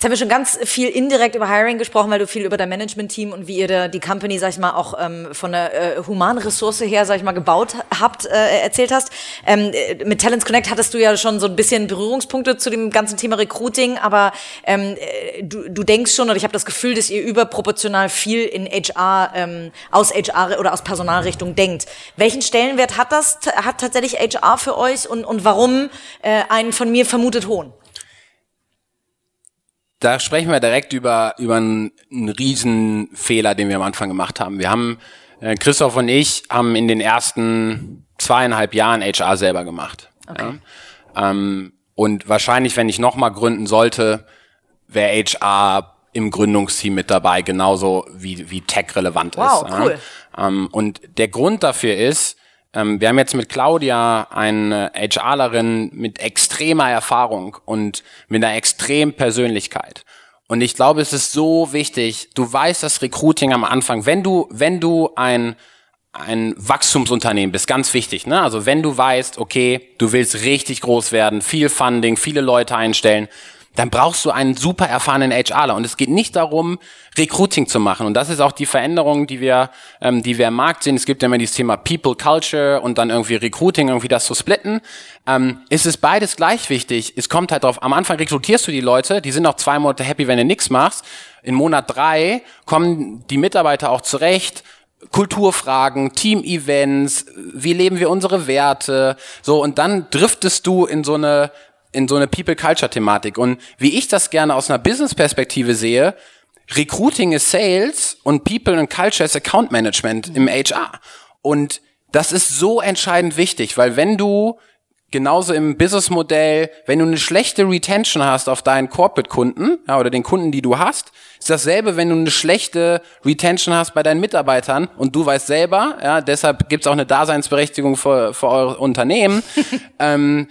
Jetzt haben wir schon ganz viel indirekt über Hiring gesprochen, weil du viel über dein Management-Team und wie ihr da die Company, sag ich mal, auch ähm, von der äh, humanen Ressource her, sag ich mal, gebaut habt, äh, erzählt hast. Ähm, äh, mit Talents Connect hattest du ja schon so ein bisschen Berührungspunkte zu dem ganzen Thema Recruiting, aber ähm, äh, du, du denkst schon, oder ich habe das Gefühl, dass ihr überproportional viel in HR, ähm, aus HR oder aus Personalrichtung denkt. Welchen Stellenwert hat das, hat tatsächlich HR für euch und, und warum äh, einen von mir vermutet hohen? Da sprechen wir direkt über, über einen, einen Riesenfehler, den wir am Anfang gemacht haben. Wir haben, äh, Christoph und ich haben in den ersten zweieinhalb Jahren HR selber gemacht. Okay. Ja? Ähm, und wahrscheinlich, wenn ich nochmal gründen sollte, wäre HR im Gründungsteam mit dabei, genauso wie, wie Tech relevant wow, ist. Cool. Ja? Ähm, und der Grund dafür ist, wir haben jetzt mit Claudia eine HRlerin mit extremer Erfahrung und mit einer extremen Persönlichkeit. Und ich glaube, es ist so wichtig, du weißt das Recruiting am Anfang, wenn du, wenn du ein, ein Wachstumsunternehmen bist, ganz wichtig, ne? Also wenn du weißt, okay, du willst richtig groß werden, viel Funding, viele Leute einstellen, dann brauchst du einen super erfahrenen HRler. Und es geht nicht darum, Recruiting zu machen. Und das ist auch die Veränderung, die wir, ähm, die wir im Markt sehen. Es gibt ja immer dieses Thema People Culture und dann irgendwie Recruiting, irgendwie das zu splitten. Ähm, es ist beides gleich wichtig. Es kommt halt drauf, am Anfang rekrutierst du die Leute, die sind auch zwei Monate happy, wenn du nichts machst. In Monat drei kommen die Mitarbeiter auch zurecht, Kulturfragen, Team-Events, wie leben wir unsere Werte, so und dann driftest du in so eine in so eine People-Culture-Thematik. Und wie ich das gerne aus einer Business-Perspektive sehe, Recruiting ist Sales und People and Culture ist Account Management im HR. Und das ist so entscheidend wichtig, weil wenn du genauso im Businessmodell, wenn du eine schlechte Retention hast auf deinen Corporate-Kunden ja, oder den Kunden, die du hast, ist dasselbe, wenn du eine schlechte Retention hast bei deinen Mitarbeitern und du weißt selber, ja, deshalb gibt's auch eine Daseinsberechtigung für, für eure Unternehmen. [LAUGHS] ähm,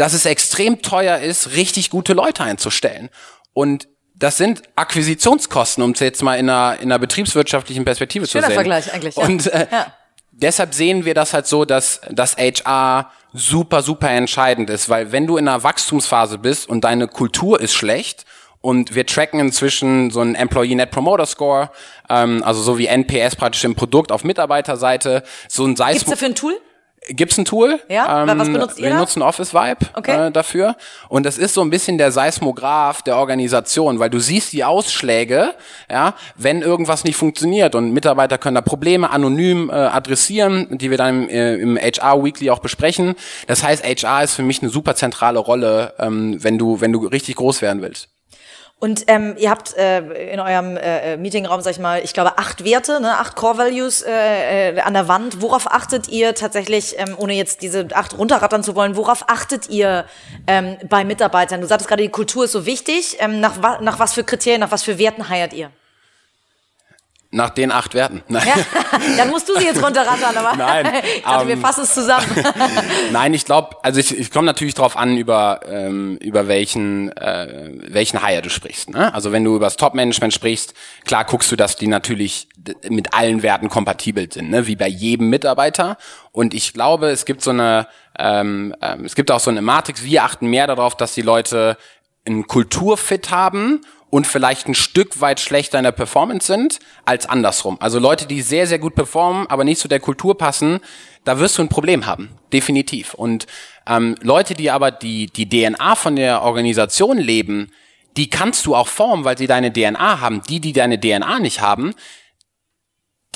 dass es extrem teuer ist, richtig gute Leute einzustellen. Und das sind Akquisitionskosten, um es jetzt mal in einer, in einer betriebswirtschaftlichen Perspektive Schöner zu sehen. Vergleich eigentlich. Ja. Und äh, ja. deshalb sehen wir das halt so, dass das HR super, super entscheidend ist, weil wenn du in einer Wachstumsphase bist und deine Kultur ist schlecht Und wir tracken inzwischen so einen Employee Net Promoter Score, ähm, also so wie NPS praktisch im Produkt auf Mitarbeiterseite. So ein Gibt's dafür ein Tool? Gibt's ein Tool? Ja, ähm, was benutzt ihr Wir da? nutzen Office Vibe Okay. äh, dafür. Und das ist so ein bisschen der Seismograph der Organisation, weil du siehst die Ausschläge, ja, wenn irgendwas nicht funktioniert. Und Mitarbeiter können da Probleme anonym äh, adressieren, die wir dann im, äh, im HR Weekly auch besprechen. Das heißt, HR ist für mich eine super zentrale Rolle, ähm, wenn du, wenn du richtig groß werden willst. Und ähm, ihr habt äh, in eurem äh, Meetingraum, sag ich mal, ich glaube, acht Werte, ne, acht Core Values äh, äh, an der Wand. Worauf achtet ihr tatsächlich, ähm, ohne jetzt diese acht runterrattern zu wollen, worauf achtet ihr ähm, bei Mitarbeitern? Du sagtest gerade, die Kultur ist so wichtig. Ähm, nach, wa nach was für Kriterien, nach was für Werten heiert ihr? Nach den acht Werten. [LAUGHS] Nein. Ja, [LAUGHS] dann musst du sie jetzt runterrattern, aber Nein, [LAUGHS] ich dachte, wir ähm, fassen es zusammen. Nein, ich glaube, also ich, ich komme natürlich drauf an, über ähm, über welchen äh, welchen Hire du sprichst. Ne? Also wenn du über das Top-Management sprichst, klar guckst du, dass die natürlich mit allen Werten kompatibel sind, ne? wie bei jedem Mitarbeiter. Und ich glaube, es gibt so eine ähm, ähm, es gibt auch so eine Matrix. Wir achten mehr darauf, dass die Leute einen Kulturfit haben und vielleicht ein Stück weit schlechter in der Performance sind als andersrum. Also Leute, die sehr, sehr gut performen, aber nicht zu der Kultur passen, da wirst du ein Problem haben, definitiv. Und ähm, Leute, die aber die, die DNA von der Organisation leben, die kannst du auch formen, weil sie deine DNA haben. Die, die deine DNA nicht haben,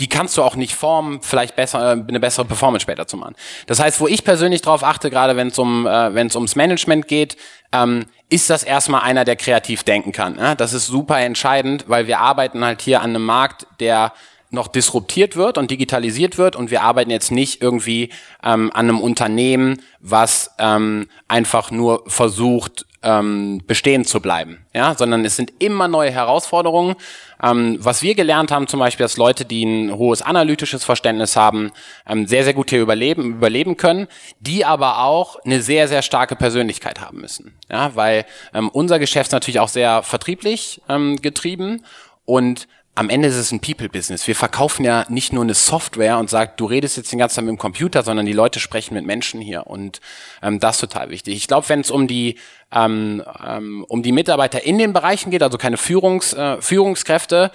die kannst du auch nicht formen, vielleicht besser, äh, eine bessere Performance später zu machen. Das heißt, wo ich persönlich drauf achte, gerade wenn es um, äh, wenn es ums Management geht, ähm, ist das erstmal einer, der kreativ denken kann. Ne? Das ist super entscheidend, weil wir arbeiten halt hier an einem Markt, der noch disruptiert wird und digitalisiert wird und wir arbeiten jetzt nicht irgendwie ähm, an einem Unternehmen, was ähm, einfach nur versucht, ähm, bestehen zu bleiben, ja, sondern es sind immer neue Herausforderungen. Ähm, was wir gelernt haben, zum Beispiel, dass Leute, die ein hohes analytisches Verständnis haben, ähm, sehr, sehr gut hier überleben, überleben können, die aber auch eine sehr, sehr starke Persönlichkeit haben müssen, ja, weil ähm, unser Geschäft ist natürlich auch sehr vertrieblich ähm, getrieben und am Ende ist es ein People-Business. Wir verkaufen ja nicht nur eine Software und sagt, du redest jetzt den ganzen Tag mit dem Computer, sondern die Leute sprechen mit Menschen hier und ähm, das ist total wichtig. Ich glaube, wenn es um die ähm, ähm, um die Mitarbeiter in den Bereichen geht, also keine Führungs, äh, Führungskräfte,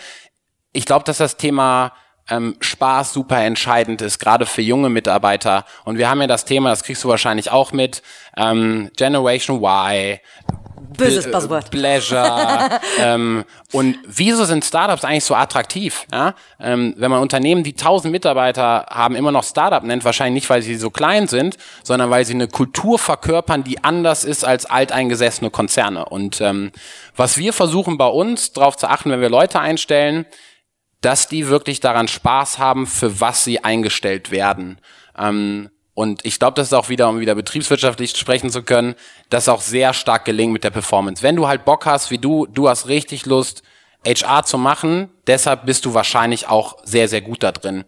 ich glaube, dass das Thema ähm, Spaß super entscheidend ist, gerade für junge Mitarbeiter. Und wir haben ja das Thema, das kriegst du wahrscheinlich auch mit, ähm, Generation Y, Böses Ple- Buzzword. Pleasure. ähm, und wieso sind Startups eigentlich so attraktiv? Ja? Ähm, wenn man Unternehmen, die 1000 Mitarbeiter haben, immer noch Startup nennt, wahrscheinlich nicht, weil sie so klein sind, sondern weil sie eine Kultur verkörpern, die anders ist als alteingesessene Konzerne. Und ähm, was wir versuchen bei uns, darauf zu achten, wenn wir Leute einstellen, dass die wirklich daran Spaß haben, für was sie eingestellt werden. Ähm, und ich glaube, das ist auch wieder, um wieder betriebswirtschaftlich sprechen zu können, das auch sehr stark gelingt mit der Performance. Wenn du halt Bock hast, wie du, du hast richtig Lust, HR zu machen, deshalb bist du wahrscheinlich auch sehr, sehr gut da drin.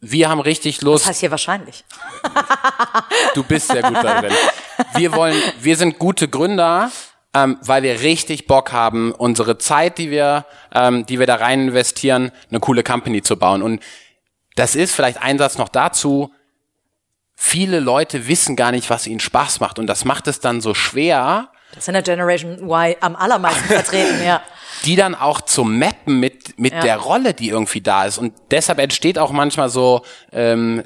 Wir haben richtig Lust. Das heißt hier wahrscheinlich. Du bist sehr gut da drin. Wir wollen, wir sind gute Gründer, ähm, weil wir richtig Bock haben, unsere Zeit, die wir, ähm, die wir da rein investieren, eine coole Company zu bauen. Und das ist vielleicht ein Satz noch dazu. Viele Leute wissen gar nicht, was ihnen Spaß macht. Und das macht es dann so schwer, Das ist in der Generation Y am allermeisten vertreten, [LAUGHS] ja. die dann auch zu mappen mit, mit Ja. der Rolle, die irgendwie da ist. Und deshalb entsteht auch manchmal so, ähm,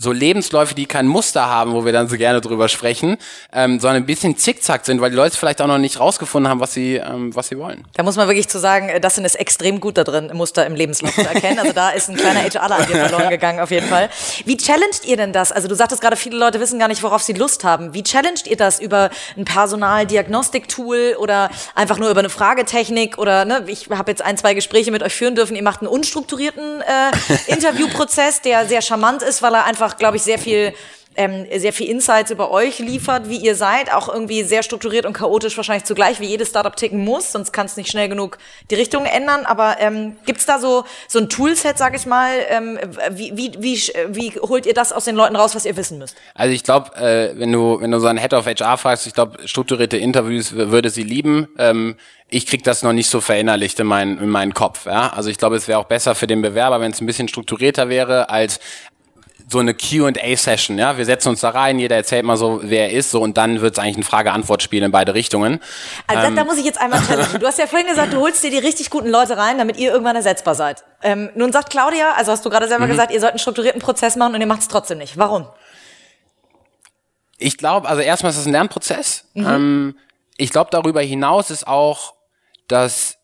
so Lebensläufe, die kein Muster haben, wo wir dann so gerne drüber sprechen, ähm, sondern ein bisschen zickzack sind, weil die Leute vielleicht auch noch nicht rausgefunden haben, was sie, ähm, was sie wollen. Da muss man wirklich zu sagen, äh, Dustin ist extrem gut da drin, Muster im Lebenslauf zu erkennen. Also da ist ein kleiner HRler an dir verloren [LAUGHS] gegangen, auf jeden Fall. Wie challenged ihr denn das? Also du sagtest gerade, viele Leute wissen gar nicht, worauf sie Lust haben. Wie challenged ihr das über ein Personaldiagnostik-Tool oder einfach nur über eine Fragetechnik oder ne, ich habe jetzt ein, zwei Gespräche mit euch führen dürfen. Ihr macht einen unstrukturierten äh, [LAUGHS] Interviewprozess, der sehr charmant ist, weil er einfach, glaube ich, sehr viel ähm, sehr viel Insights über euch liefert, wie ihr seid, auch irgendwie sehr strukturiert und chaotisch wahrscheinlich zugleich, wie jedes Startup ticken muss, sonst kann es nicht schnell genug die Richtung ändern. Aber ähm, gibt da so so ein Toolset, sag ich mal, ähm, wie, wie, wie, wie holt ihr das aus den Leuten raus, was ihr wissen müsst? Also ich glaube, äh, wenn du wenn du so einen Head of HR fragst, ich glaube, strukturierte Interviews würde sie lieben. Ähm, ich krieg das noch nicht so verinnerlicht in meinen in meinen Kopf. Ja? Also ich glaube, es wäre auch besser für den Bewerber, wenn es ein bisschen strukturierter wäre, als so eine Q&A-Session, ja. Wir setzen uns da rein, jeder erzählt mal so, wer er ist, so und dann wird es eigentlich ein Frage-Antwort-Spiel in beide Richtungen. Also ähm, da, da, muss ich jetzt einmal challengen. Du hast ja vorhin gesagt, du holst dir die richtig guten Leute rein, damit ihr irgendwann ersetzbar seid. Ähm, nun sagt Claudia, also hast du gerade selber mhm. gesagt, ihr sollt einen strukturierten Prozess machen und ihr macht es trotzdem nicht. Warum? Ich glaube, also erstmal ist es ein Lernprozess. Mhm. Ähm, ich glaube, darüber hinaus ist auch, dass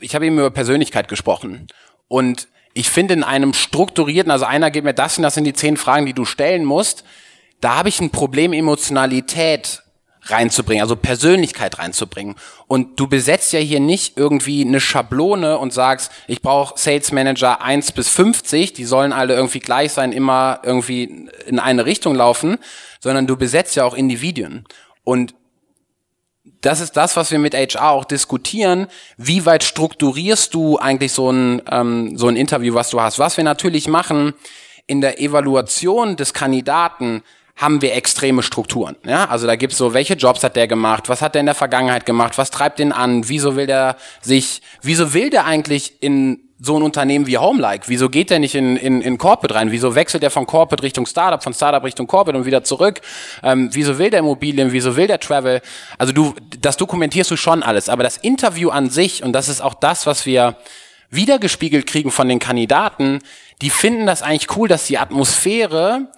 ich habe eben über Persönlichkeit gesprochen und ich finde in einem strukturierten, also einer gibt mir das und das sind die zehn Fragen, die du stellen musst, da habe ich ein Problem, Emotionalität reinzubringen, also Persönlichkeit reinzubringen. Und du besetzt ja hier nicht irgendwie eine Schablone und sagst, ich brauche Sales Manager 1 bis 50, die sollen alle irgendwie gleich sein, immer irgendwie in eine Richtung laufen, sondern du besetzt ja auch Individuen. Und das ist das, was wir mit HR auch diskutieren. Wie weit strukturierst du eigentlich so ein, ähm, so ein Interview, was du hast? Was wir natürlich machen in der Evaluation des Kandidaten, haben wir extreme Strukturen. Ja? Also da gibt's so, welche Jobs hat der gemacht, was hat der in der Vergangenheit gemacht, was treibt den an, wieso will der sich, wieso will der eigentlich in so ein Unternehmen wie Homelike? Wieso geht der nicht in, in, in Corporate rein? Wieso wechselt er von Corporate Richtung Startup, von Startup Richtung Corporate und wieder zurück? Ähm, wieso will der Immobilien? Wieso will der Travel? Also du, das dokumentierst du schon alles. Aber das Interview an sich, und das ist auch das, was wir wiedergespiegelt kriegen von den Kandidaten, die finden das eigentlich cool, dass die Atmosphäre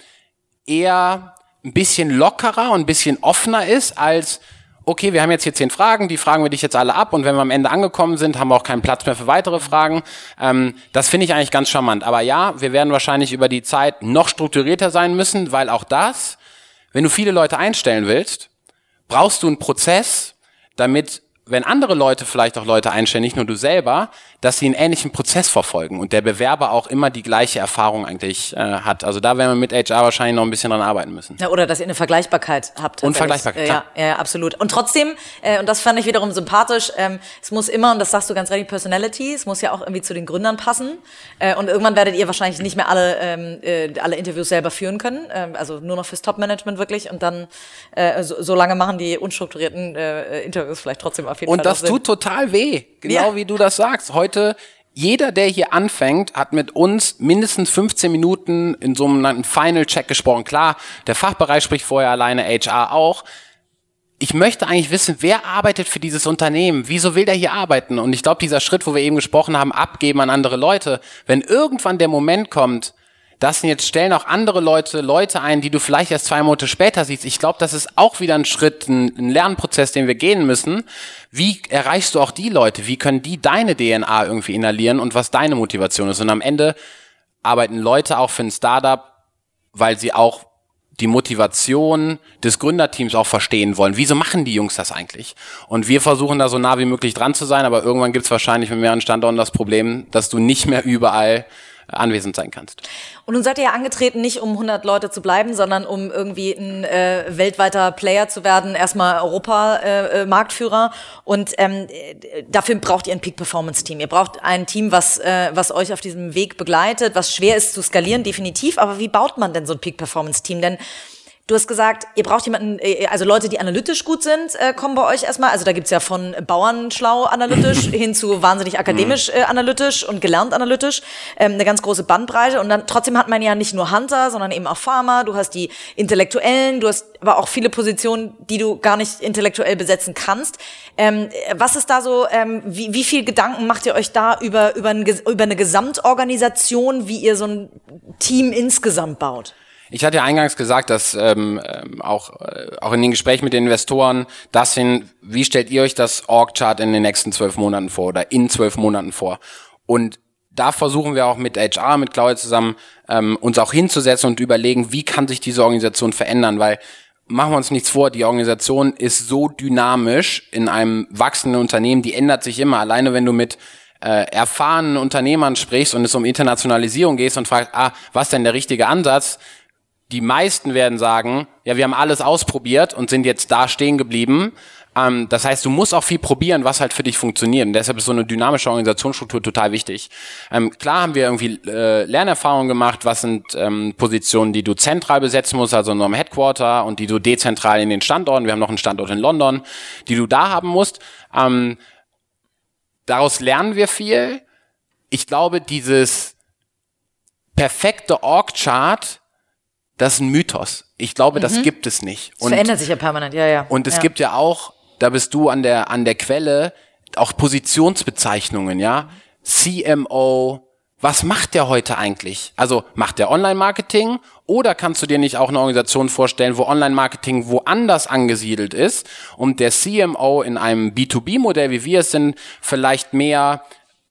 eher ein bisschen lockerer und ein bisschen offener ist als okay, wir haben jetzt hier zehn Fragen, die fragen wir dich jetzt alle ab und wenn wir am Ende angekommen sind, haben wir auch keinen Platz mehr für weitere Fragen. Ähm, das finde ich eigentlich ganz charmant. Aber ja, wir werden wahrscheinlich über die Zeit noch strukturierter sein müssen, weil auch das, wenn du viele Leute einstellen willst, brauchst du einen Prozess, damit wenn andere Leute vielleicht auch Leute einstellen, nicht nur du selber, dass sie einen ähnlichen Prozess verfolgen und der Bewerber auch immer die gleiche Erfahrung eigentlich äh, hat. Also da werden wir mit HR wahrscheinlich noch ein bisschen dran arbeiten müssen. Ja, oder dass ihr eine Vergleichbarkeit habt. Und Vergleichbarkeit, klar. Ja, ja, absolut. Und trotzdem, äh, und das fand ich wiederum sympathisch, ähm, es muss immer, und das sagst du ganz recht, Personality, es muss ja auch irgendwie zu den Gründern passen. Äh, und irgendwann werdet ihr wahrscheinlich nicht mehr alle, ähm, äh, alle Interviews selber führen können, äh, also nur noch fürs Top-Management wirklich. Und dann äh, so, so lange machen die unstrukturierten äh, Interviews vielleicht trotzdem auf jeden und Fall. Und das tut total weh, genau ja. wie du das sagst. Heute jeder, der hier anfängt, hat mit uns mindestens 15 Minuten in so einem Final-Check gesprochen. Klar, der Fachbereich spricht vorher alleine, HR auch. Ich möchte eigentlich wissen, wer arbeitet für dieses Unternehmen? Wieso will der hier arbeiten? Und ich glaube, dieser Schritt, wo wir eben gesprochen haben, abgeben an andere Leute, wenn irgendwann der Moment kommt, das sind jetzt stellen auch andere Leute Leute ein, die du vielleicht erst zwei Monate später siehst. Ich glaube, das ist auch wieder ein Schritt, ein, ein, Lernprozess, den wir gehen müssen. Wie erreichst du auch die Leute? Wie können die deine DNA irgendwie inhalieren und was deine Motivation ist? Und am Ende arbeiten Leute auch für ein Startup, weil sie auch die Motivation des Gründerteams auch verstehen wollen. Wieso machen die Jungs das eigentlich? Und wir versuchen da so nah wie möglich dran zu sein, aber irgendwann gibt es wahrscheinlich mit mehreren Standorten das Problem, dass du nicht mehr überall anwesend sein kannst. Und nun seid ihr ja angetreten, nicht um 100 Leute zu bleiben, sondern um irgendwie ein äh, weltweiter Player zu werden, erstmal Europa-Marktführer. Äh, und ähm, dafür braucht ihr ein Peak-Performance-Team. Ihr braucht ein Team, was, äh, was euch auf diesem Weg begleitet, was schwer ist zu skalieren, definitiv. Aber wie baut man denn so ein Peak-Performance-Team? Denn Du hast gesagt, ihr braucht jemanden, äh, also Leute, die analytisch gut sind, äh, kommen bei euch erstmal. Also da gibt's ja von Bauernschlau analytisch [LAUGHS] hin zu wahnsinnig akademisch mhm. äh, analytisch und gelernt analytisch. Ähm, eine ganz große Bandbreite. Und dann trotzdem hat man ja nicht nur Hunter, sondern eben auch Farmer. Du hast die Intellektuellen, du hast aber auch viele Positionen, die du gar nicht intellektuell besetzen kannst. Ähm, was ist da so, ähm, wie, wie viel Gedanken macht ihr euch da über, über, ein, über eine Gesamtorganisation, wie ihr so ein Team insgesamt baut? Ich hatte ja eingangs gesagt, dass ähm, ähm, auch, äh, auch in den Gesprächen mit den Investoren, das hin, wie stellt ihr euch das Org-Chart in den nächsten zwölf Monaten vor oder in zwölf Monaten vor? Und da versuchen wir auch mit HR, mit Claudia zusammen, ähm, uns auch hinzusetzen und überlegen, wie kann sich diese Organisation verändern, weil machen wir uns nichts vor, die Organisation ist so dynamisch in einem wachsenden Unternehmen, die ändert sich immer. Alleine wenn du mit äh, erfahrenen Unternehmern sprichst und es um Internationalisierung gehst und fragst, ah, was denn der richtige Ansatz, die meisten werden sagen, ja, wir haben alles ausprobiert und sind jetzt da stehen geblieben. Ähm, das heißt, du musst auch viel probieren, was halt für dich funktioniert. Und deshalb ist so eine dynamische Organisationsstruktur total wichtig. Ähm, klar haben wir irgendwie äh, Lernerfahrungen gemacht, was sind ähm, Positionen, die du zentral besetzen musst, also in einem Headquarter und die du dezentral in den Standorten, wir haben noch einen Standort in London, die du da haben musst. Ähm, daraus lernen wir viel. Ich glaube, dieses perfekte Org-Chart, das ist ein Mythos. Ich glaube, mhm. das gibt es nicht. Das verändert sich ja permanent, ja, ja. Und es ja. gibt ja auch, da bist du an der, an der Quelle, auch Positionsbezeichnungen, ja. CMO, was macht der heute eigentlich? Also macht der Online-Marketing oder kannst du dir nicht auch eine Organisation vorstellen, wo Online-Marketing woanders angesiedelt ist und der CMO in einem B2B-Modell, wie wir es sind, vielleicht mehr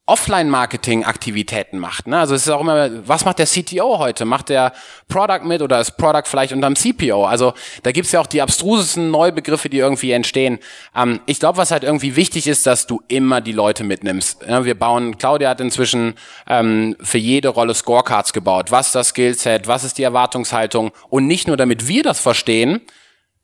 Offline-Marketing-Aktivitäten macht. Ne? Also es ist auch immer, was macht der CTO heute? Macht der Product mit oder ist Product vielleicht unterm CPO? Also da gibt's ja auch die abstrusesten Neubegriffe, die irgendwie entstehen. Ähm, ich glaube, was halt irgendwie wichtig ist, dass du immer die Leute mitnimmst. Ja, wir bauen, Claudia hat inzwischen ähm, für jede Rolle Scorecards gebaut. Was ist das Skillset? Was ist die Erwartungshaltung? Und nicht nur, damit wir das verstehen,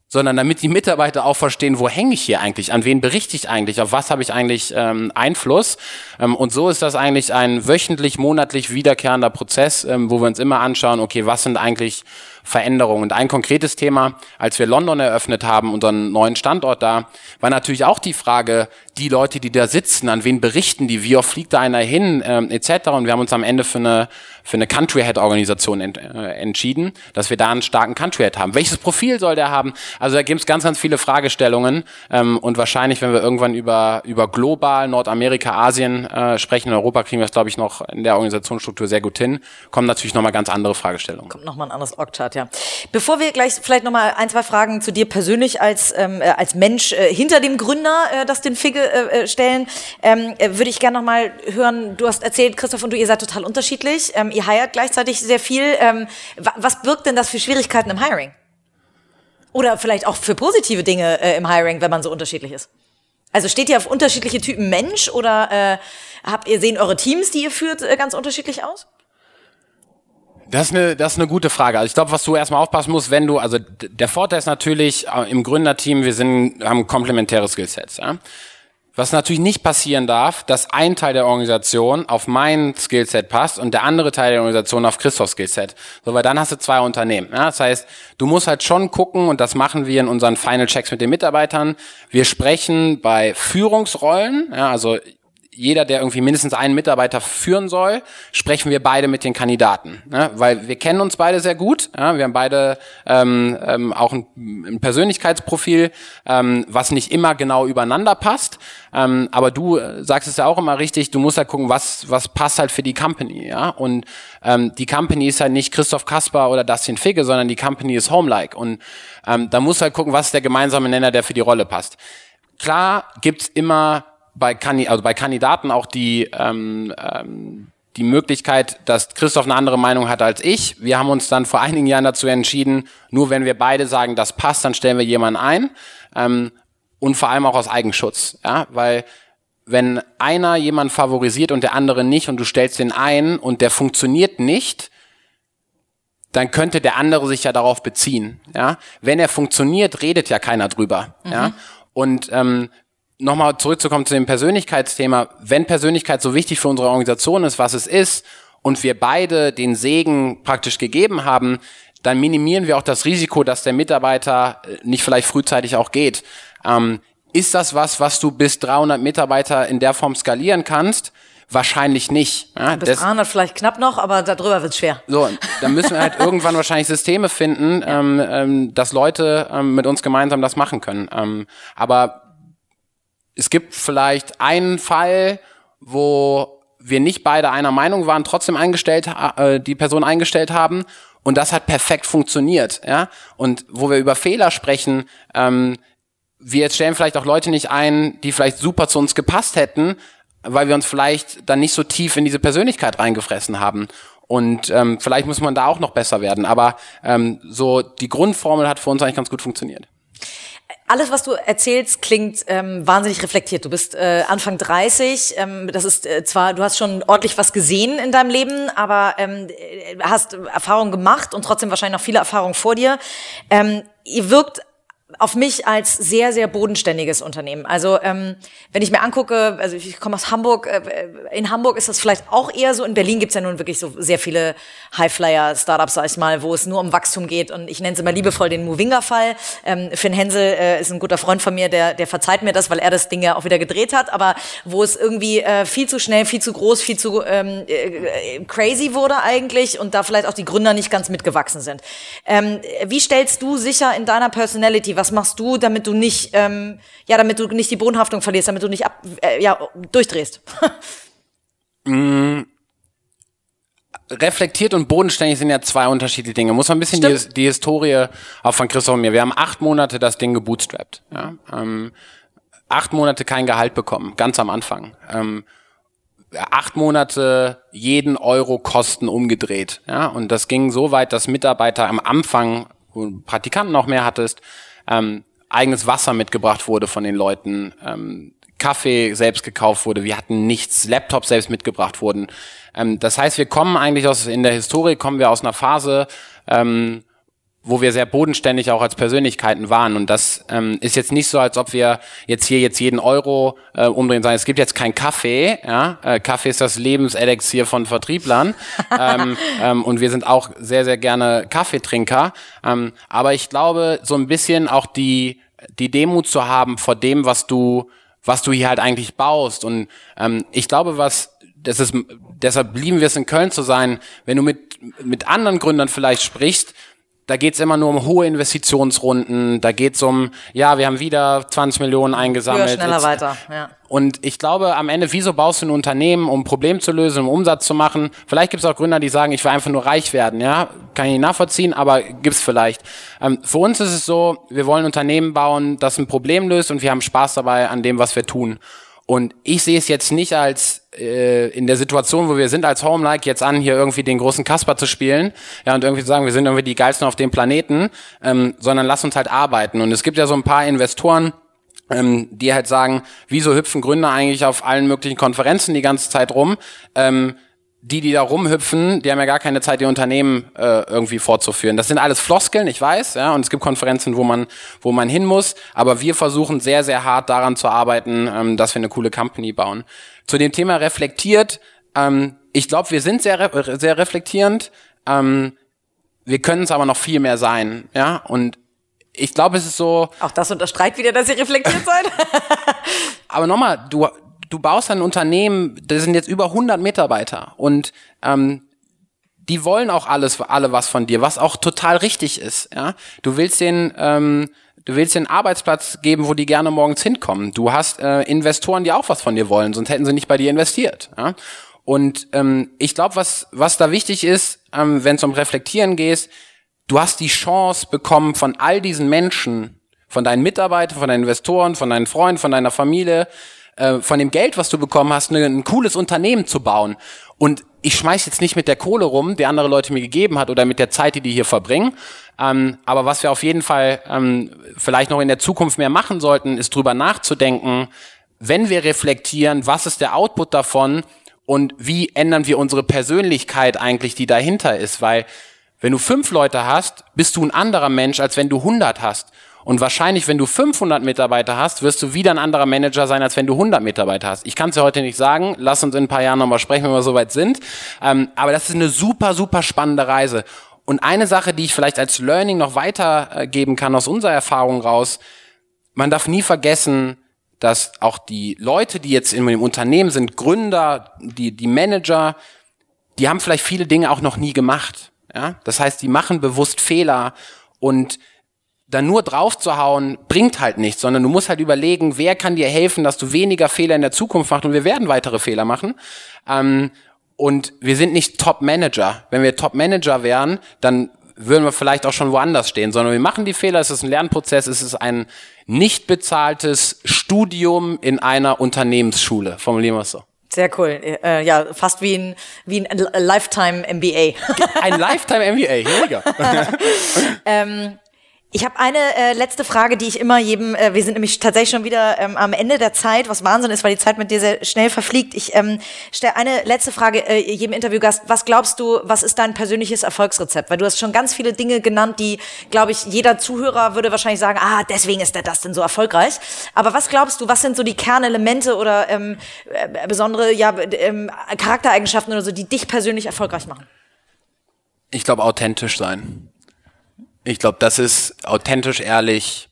sondern damit die Mitarbeiter auch verstehen, wo hänge ich hier eigentlich, an wen berichte ich eigentlich, auf was habe ich eigentlich ähm, Einfluss. Ähm, und so ist das eigentlich ein wöchentlich, monatlich wiederkehrender Prozess, ähm, wo wir uns immer anschauen, okay, was sind eigentlich Veränderungen. Und ein konkretes Thema, als wir London eröffnet haben, unseren neuen Standort da, war natürlich auch die Frage, die Leute, die da sitzen, an wen berichten die, wie oft fliegt da einer hin, ähm, etc. Und wir haben uns am Ende für eine, für eine Country Head Organisation ent, äh, entschieden, dass wir da einen starken Country Head haben. Welches Profil soll der haben? Also da gibt es ganz, ganz viele Fragestellungen ähm, und wahrscheinlich, wenn wir irgendwann über, über global Nordamerika, Asien äh, sprechen, in Europa kriegen wir es, glaube ich, noch in der Organisationsstruktur sehr gut hin, kommen natürlich nochmal ganz andere Fragestellungen. Kommt nochmal ein anderes Org-Chart, ja. Bevor wir gleich vielleicht nochmal ein, zwei Fragen zu dir persönlich als, ähm, äh, als Mensch äh, hinter dem Gründer, äh, das den Figge äh, äh stellen, ähm, äh, würde ich gerne nochmal hören, du hast erzählt, Christoph und du, ihr seid total unterschiedlich, ähm, ihr heiert gleichzeitig sehr viel. Ähm, was birgt denn das für Schwierigkeiten im Hiring? Oder vielleicht auch für positive Dinge äh, im Hiring, wenn man so unterschiedlich ist? Also steht ihr auf unterschiedliche Typen Mensch oder äh, habt ihr sehen eure Teams, die ihr führt, äh, ganz unterschiedlich aus? Das ist eine, das ist eine gute Frage. Also ich glaube, was du erstmal aufpassen musst, wenn du, also der Vorteil ist natürlich äh, im Gründerteam, wir sind, haben komplementäre Skillsets. Ja? Was natürlich nicht passieren darf, dass ein Teil der Organisation auf mein Skillset passt und der andere Teil der Organisation auf Christophs Skillset. So, weil dann hast du zwei Unternehmen. Ja? Das heißt, du musst halt schon gucken, und das machen wir in unseren Final Checks mit den Mitarbeitern. Wir sprechen bei Führungsrollen, ja, also jeder, der irgendwie mindestens einen Mitarbeiter führen soll, sprechen wir beide mit den Kandidaten. Ne? Weil wir kennen uns beide sehr gut. Ja? Wir haben beide ähm, ähm, auch ein, ein Persönlichkeitsprofil, ähm, was nicht immer genau übereinander passt. Ähm, aber du äh, sagst es ja auch immer richtig, du musst halt gucken, was, was passt halt für die Company. Ja? Und ähm, die Company ist halt nicht Christoph Kasper oder Dustin Figge, sondern die Company ist Homelike. Und ähm, da musst du halt gucken, was ist der gemeinsame Nenner, der für die Rolle passt. Klar gibt's immer bei, Kandi also bei Kandidaten auch die, ähm, ähm, die Möglichkeit, dass Christoph eine andere Meinung hat als ich. Wir haben uns dann vor einigen Jahren dazu entschieden, nur wenn wir beide sagen, das passt, dann stellen wir jemanden ein. Ähm, und vor allem auch aus Eigenschutz. Ja? Weil wenn einer jemanden favorisiert und der andere nicht und du stellst den ein und der funktioniert nicht, dann könnte der andere sich ja darauf beziehen. Ja? Wenn er funktioniert, redet ja keiner drüber. Mhm. Ja? Und ähm, nochmal zurückzukommen zu dem Persönlichkeitsthema, wenn Persönlichkeit so wichtig für unsere Organisation ist, was es ist, und wir beide den Segen praktisch gegeben haben, dann minimieren wir auch das Risiko, dass der Mitarbeiter äh, nicht vielleicht frühzeitig auch geht. Ähm, ist das was, was du bis 300 Mitarbeiter in der Form skalieren kannst? Wahrscheinlich nicht. Ja, bis 300 vielleicht knapp noch, aber darüber wird's schwer. So, dann müssen wir halt [LAUGHS] irgendwann wahrscheinlich Systeme finden, ähm, ähm, dass Leute ähm, mit uns gemeinsam das machen können. Ähm, aber es gibt vielleicht einen Fall, wo wir nicht beide einer Meinung waren, trotzdem eingestellt, äh, die Person eingestellt haben und das hat perfekt funktioniert, ja. Und wo wir über Fehler sprechen, ähm, wir stellen vielleicht auch Leute nicht ein, die vielleicht super zu uns gepasst hätten, weil wir uns vielleicht dann nicht so tief in diese Persönlichkeit reingefressen haben. Und ähm, vielleicht muss man da auch noch besser werden. Aber ähm, so die Grundformel hat für uns eigentlich ganz gut funktioniert. Alles, was du erzählst, klingt ähm, wahnsinnig reflektiert. Du bist äh, Anfang 30. Ähm, das ist äh, zwar, du hast schon ordentlich was gesehen in deinem Leben, aber ähm, hast Erfahrungen gemacht und trotzdem wahrscheinlich noch viele Erfahrungen vor dir. Ähm, ihr wirkt auf mich als sehr, sehr bodenständiges Unternehmen. Also ähm, wenn ich mir angucke, also ich komme aus Hamburg, äh, in Hamburg ist das vielleicht auch eher so, in Berlin gibt's ja nun wirklich so sehr viele Highflyer-Startups, sag ich mal, wo es nur um Wachstum geht und ich nenne es immer liebevoll den Movinga-Fall. Ähm, Finn Hensel äh, ist ein guter Freund von mir, der, der verzeiht mir das, weil er das Ding ja auch wieder gedreht hat, aber wo es irgendwie äh, viel zu schnell, viel zu groß, viel zu ähm, äh, crazy wurde eigentlich und da vielleicht auch die Gründer nicht ganz mitgewachsen sind. Ähm, wie stellst du sicher in deiner Personality, was machst du, damit du nicht, ähm, ja, damit du nicht die Bodenhaftung verlierst, damit du nicht ab, äh, ja, durchdrehst? [LAUGHS] mm, reflektiert und bodenständig sind ja zwei unterschiedliche Dinge. Muss man ein bisschen die, die, Historie auch von Christoph und mir. Wir haben acht Monate das Ding gebootstrapped. Ja? Ähm, acht Monate kein Gehalt bekommen, ganz am Anfang. Ähm, acht Monate jeden Euro Kosten umgedreht. Ja? Und das ging so weit, dass Mitarbeiter am Anfang, wo Praktikanten noch mehr hattest, ähm, eigenes Wasser mitgebracht wurde von den Leuten, ähm, Kaffee selbst gekauft wurde, wir hatten nichts, Laptops selbst mitgebracht wurden. Ähm, das heißt, wir kommen eigentlich aus, in der Historie kommen wir aus einer Phase, ähm, wo wir sehr bodenständig auch als Persönlichkeiten waren. Und das ähm, ist jetzt nicht so, als ob wir jetzt hier jetzt jeden Euro äh, umdrehen, sagen, es gibt jetzt kein Kaffee. Ja? Äh, Kaffee ist das Lebenselixier von Vertrieblern. [LAUGHS] ähm, ähm, und wir sind auch sehr, sehr gerne Kaffeetrinker. Ähm, aber ich glaube, so ein bisschen auch die, die Demut zu haben vor dem, was du, was du hier halt eigentlich baust. Und ähm, ich glaube, was das ist, deshalb lieben wir es in Köln zu sein, wenn du mit, mit anderen Gründern vielleicht sprichst, da geht's immer nur um hohe Investitionsrunden, da geht's um, ja, wir haben wieder 20 Millionen eingesammelt. Höher, schneller, weiter, ja. Und ich glaube, am Ende, wieso baust du ein Unternehmen, um ein Problem zu lösen, um Umsatz zu machen? Vielleicht gibt's auch Gründer, die sagen, ich will einfach nur reich werden, ja. Kann ich nicht nachvollziehen, aber gibt's vielleicht. Ähm, für uns ist es so, wir wollen ein Unternehmen bauen, das ein Problem löst und wir haben Spaß dabei an dem, was wir tun. Und ich sehe es jetzt nicht als äh, in der Situation, wo wir sind als Home-like jetzt an, hier irgendwie den großen Kasper zu spielen, ja, und irgendwie zu sagen, wir sind irgendwie die geilsten auf dem Planeten, ähm, sondern lass uns halt arbeiten. Und es gibt ja so ein paar Investoren, ähm, die halt sagen, wieso hüpfen Gründer eigentlich auf allen möglichen Konferenzen die ganze Zeit rum? Ähm, die, die da rumhüpfen, die haben ja gar keine Zeit, ihr Unternehmen äh, irgendwie fortzuführen. Das sind alles Floskeln, ich weiß, ja, und es gibt Konferenzen, wo man, wo man hin muss, aber wir versuchen sehr, sehr hart daran zu arbeiten, ähm, dass wir eine coole Company bauen. Zu dem Thema reflektiert, ähm, ich glaube, wir sind sehr, re sehr reflektierend, ähm, wir können es aber noch viel mehr sein, ja, und ich glaube, es ist so. Auch das unterstreicht wieder, dass ihr reflektiert seid. [LAUGHS] aber nochmal, du, du baust ein Unternehmen, das sind jetzt über 100 Mitarbeiter und ähm, die wollen auch alles, alle was von dir, was auch total richtig ist. Ja, du willst den, ähm, du willst den Arbeitsplatz geben, wo die gerne morgens hinkommen. Du hast äh, Investoren, die auch was von dir wollen, sonst hätten sie nicht bei dir investiert. Ja? Und ähm, ich glaube, was was da wichtig ist, ähm, wenn es um Reflektieren geht, du hast die Chance bekommen von all diesen Menschen, von deinen Mitarbeitern, von deinen Investoren, von deinen Freunden, von deiner Familie, äh, von dem Geld, was du bekommen hast, ne, ein cooles Unternehmen zu bauen. Und ich schmeiß jetzt nicht mit der Kohle rum, die andere Leute mir gegeben hat oder mit der Zeit, die die hier verbringen. Ähm, aber was wir auf jeden Fall ähm, vielleicht noch in der Zukunft mehr machen sollten, ist drüber nachzudenken, wenn wir reflektieren, was ist der Output davon und wie ändern wir unsere Persönlichkeit eigentlich, die dahinter ist, weil wenn du fünf Leute hast, bist du ein anderer Mensch, als wenn du hundert hast. Und wahrscheinlich, wenn du 500 Mitarbeiter hast, wirst du wieder ein anderer Manager sein, als wenn du 100 Mitarbeiter hast. Ich kann es ja heute nicht sagen. Lass uns in ein paar Jahren nochmal sprechen, wenn wir soweit sind. Ähm, aber das ist eine super, super spannende Reise. Und eine Sache, die ich vielleicht als Learning noch weitergeben kann aus unserer Erfahrung raus, man darf nie vergessen, dass auch die Leute, die jetzt in dem Unternehmen sind, Gründer, die, die Manager, die haben vielleicht viele Dinge auch noch nie gemacht. Ja? Das heißt, die machen bewusst Fehler und dann nur drauf zu hauen, bringt halt nichts, sondern du musst halt überlegen, wer kann dir helfen, dass du weniger Fehler in der Zukunft machst und wir werden weitere Fehler machen. Ähm, und wir sind nicht Top-Manager. Wenn wir Top-Manager wären, dann würden wir vielleicht auch schon woanders stehen, sondern wir machen die Fehler, es ist ein Lernprozess, es ist ein nicht bezahltes Studium in einer Unternehmensschule, formulieren wir es so. Sehr cool. Äh, ja, fast wie ein, wie ein Lifetime MBA. ein Lifetime MBA, go. [LAUGHS] ähm, Ich habe eine äh, letzte Frage, die ich immer jedem, äh, wir sind nämlich tatsächlich schon wieder ähm, am Ende der Zeit, was Wahnsinn ist, weil die Zeit mit dir sehr schnell verfliegt. Ich ähm, stelle eine letzte Frage äh, jedem Interviewgast. Was glaubst du, was ist dein persönliches Erfolgsrezept? Weil du hast schon ganz viele Dinge genannt, die, glaube ich, jeder Zuhörer würde wahrscheinlich sagen, ah, deswegen ist der das denn so erfolgreich. Aber was glaubst du, was sind so die Kernelemente oder ähm, äh, besondere ja, ähm, Charaktereigenschaften oder so, die dich persönlich erfolgreich machen? Ich glaube, authentisch sein. Ich glaube, das ist authentisch, ehrlich,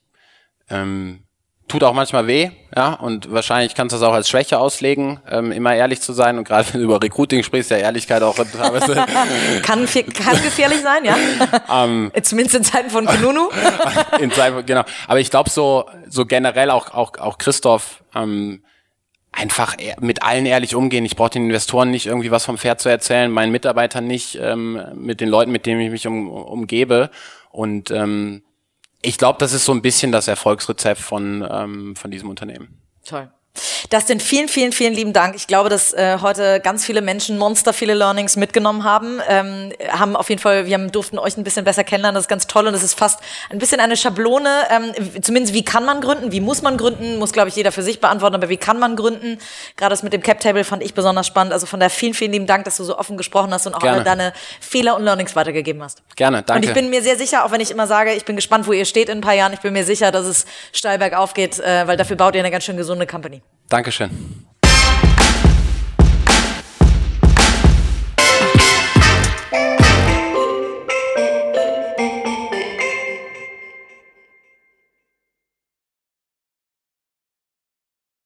ähm, tut auch manchmal weh, ja, und wahrscheinlich kannst du das auch als Schwäche auslegen, ähm, immer ehrlich zu sein und gerade wenn du über Recruiting sprichst, ja Ehrlichkeit auch teilweise. [LAUGHS] kann, kann gefährlich sein, ja. [LAUGHS] Ähm, [LAUGHS] Zumindest in Zeiten von Kununu. in Zeiten, genau. Aber ich glaube so, so generell auch, auch, auch Christoph, ähm, einfach mit allen ehrlich umgehen. Ich brauche den Investoren nicht irgendwie was vom Pferd zu erzählen, meinen Mitarbeitern nicht, ähm, mit den Leuten, mit denen ich mich um, umgebe. Und ähm, ich glaube, das ist so ein bisschen das Erfolgsrezept von, ähm, von diesem Unternehmen. Toll. Dustin, vielen, vielen, vielen lieben Dank. Ich glaube, dass äh, heute ganz viele Menschen monster viele Learnings mitgenommen haben. Ähm, haben auf jeden Fall, wir haben, durften euch ein bisschen besser kennenlernen. Das ist ganz toll und es ist fast ein bisschen eine Schablone. Ähm, zumindest wie kann man gründen, wie muss man gründen, muss glaube ich jeder für sich beantworten. Aber wie kann man gründen? Gerade das mit dem Cap Table fand ich besonders spannend. Also von daher vielen, vielen lieben Dank, dass du so offen gesprochen hast und auch Gerne. alle deine Fehler und Learnings weitergegeben hast. Gerne, danke. Und ich bin mir sehr sicher, auch wenn ich immer sage, ich bin gespannt, wo ihr steht in ein paar Jahren. Ich bin mir sicher, dass es steil bergauf geht, äh, weil dafür baut ihr eine ganz schön gesunde Company. Dankeschön.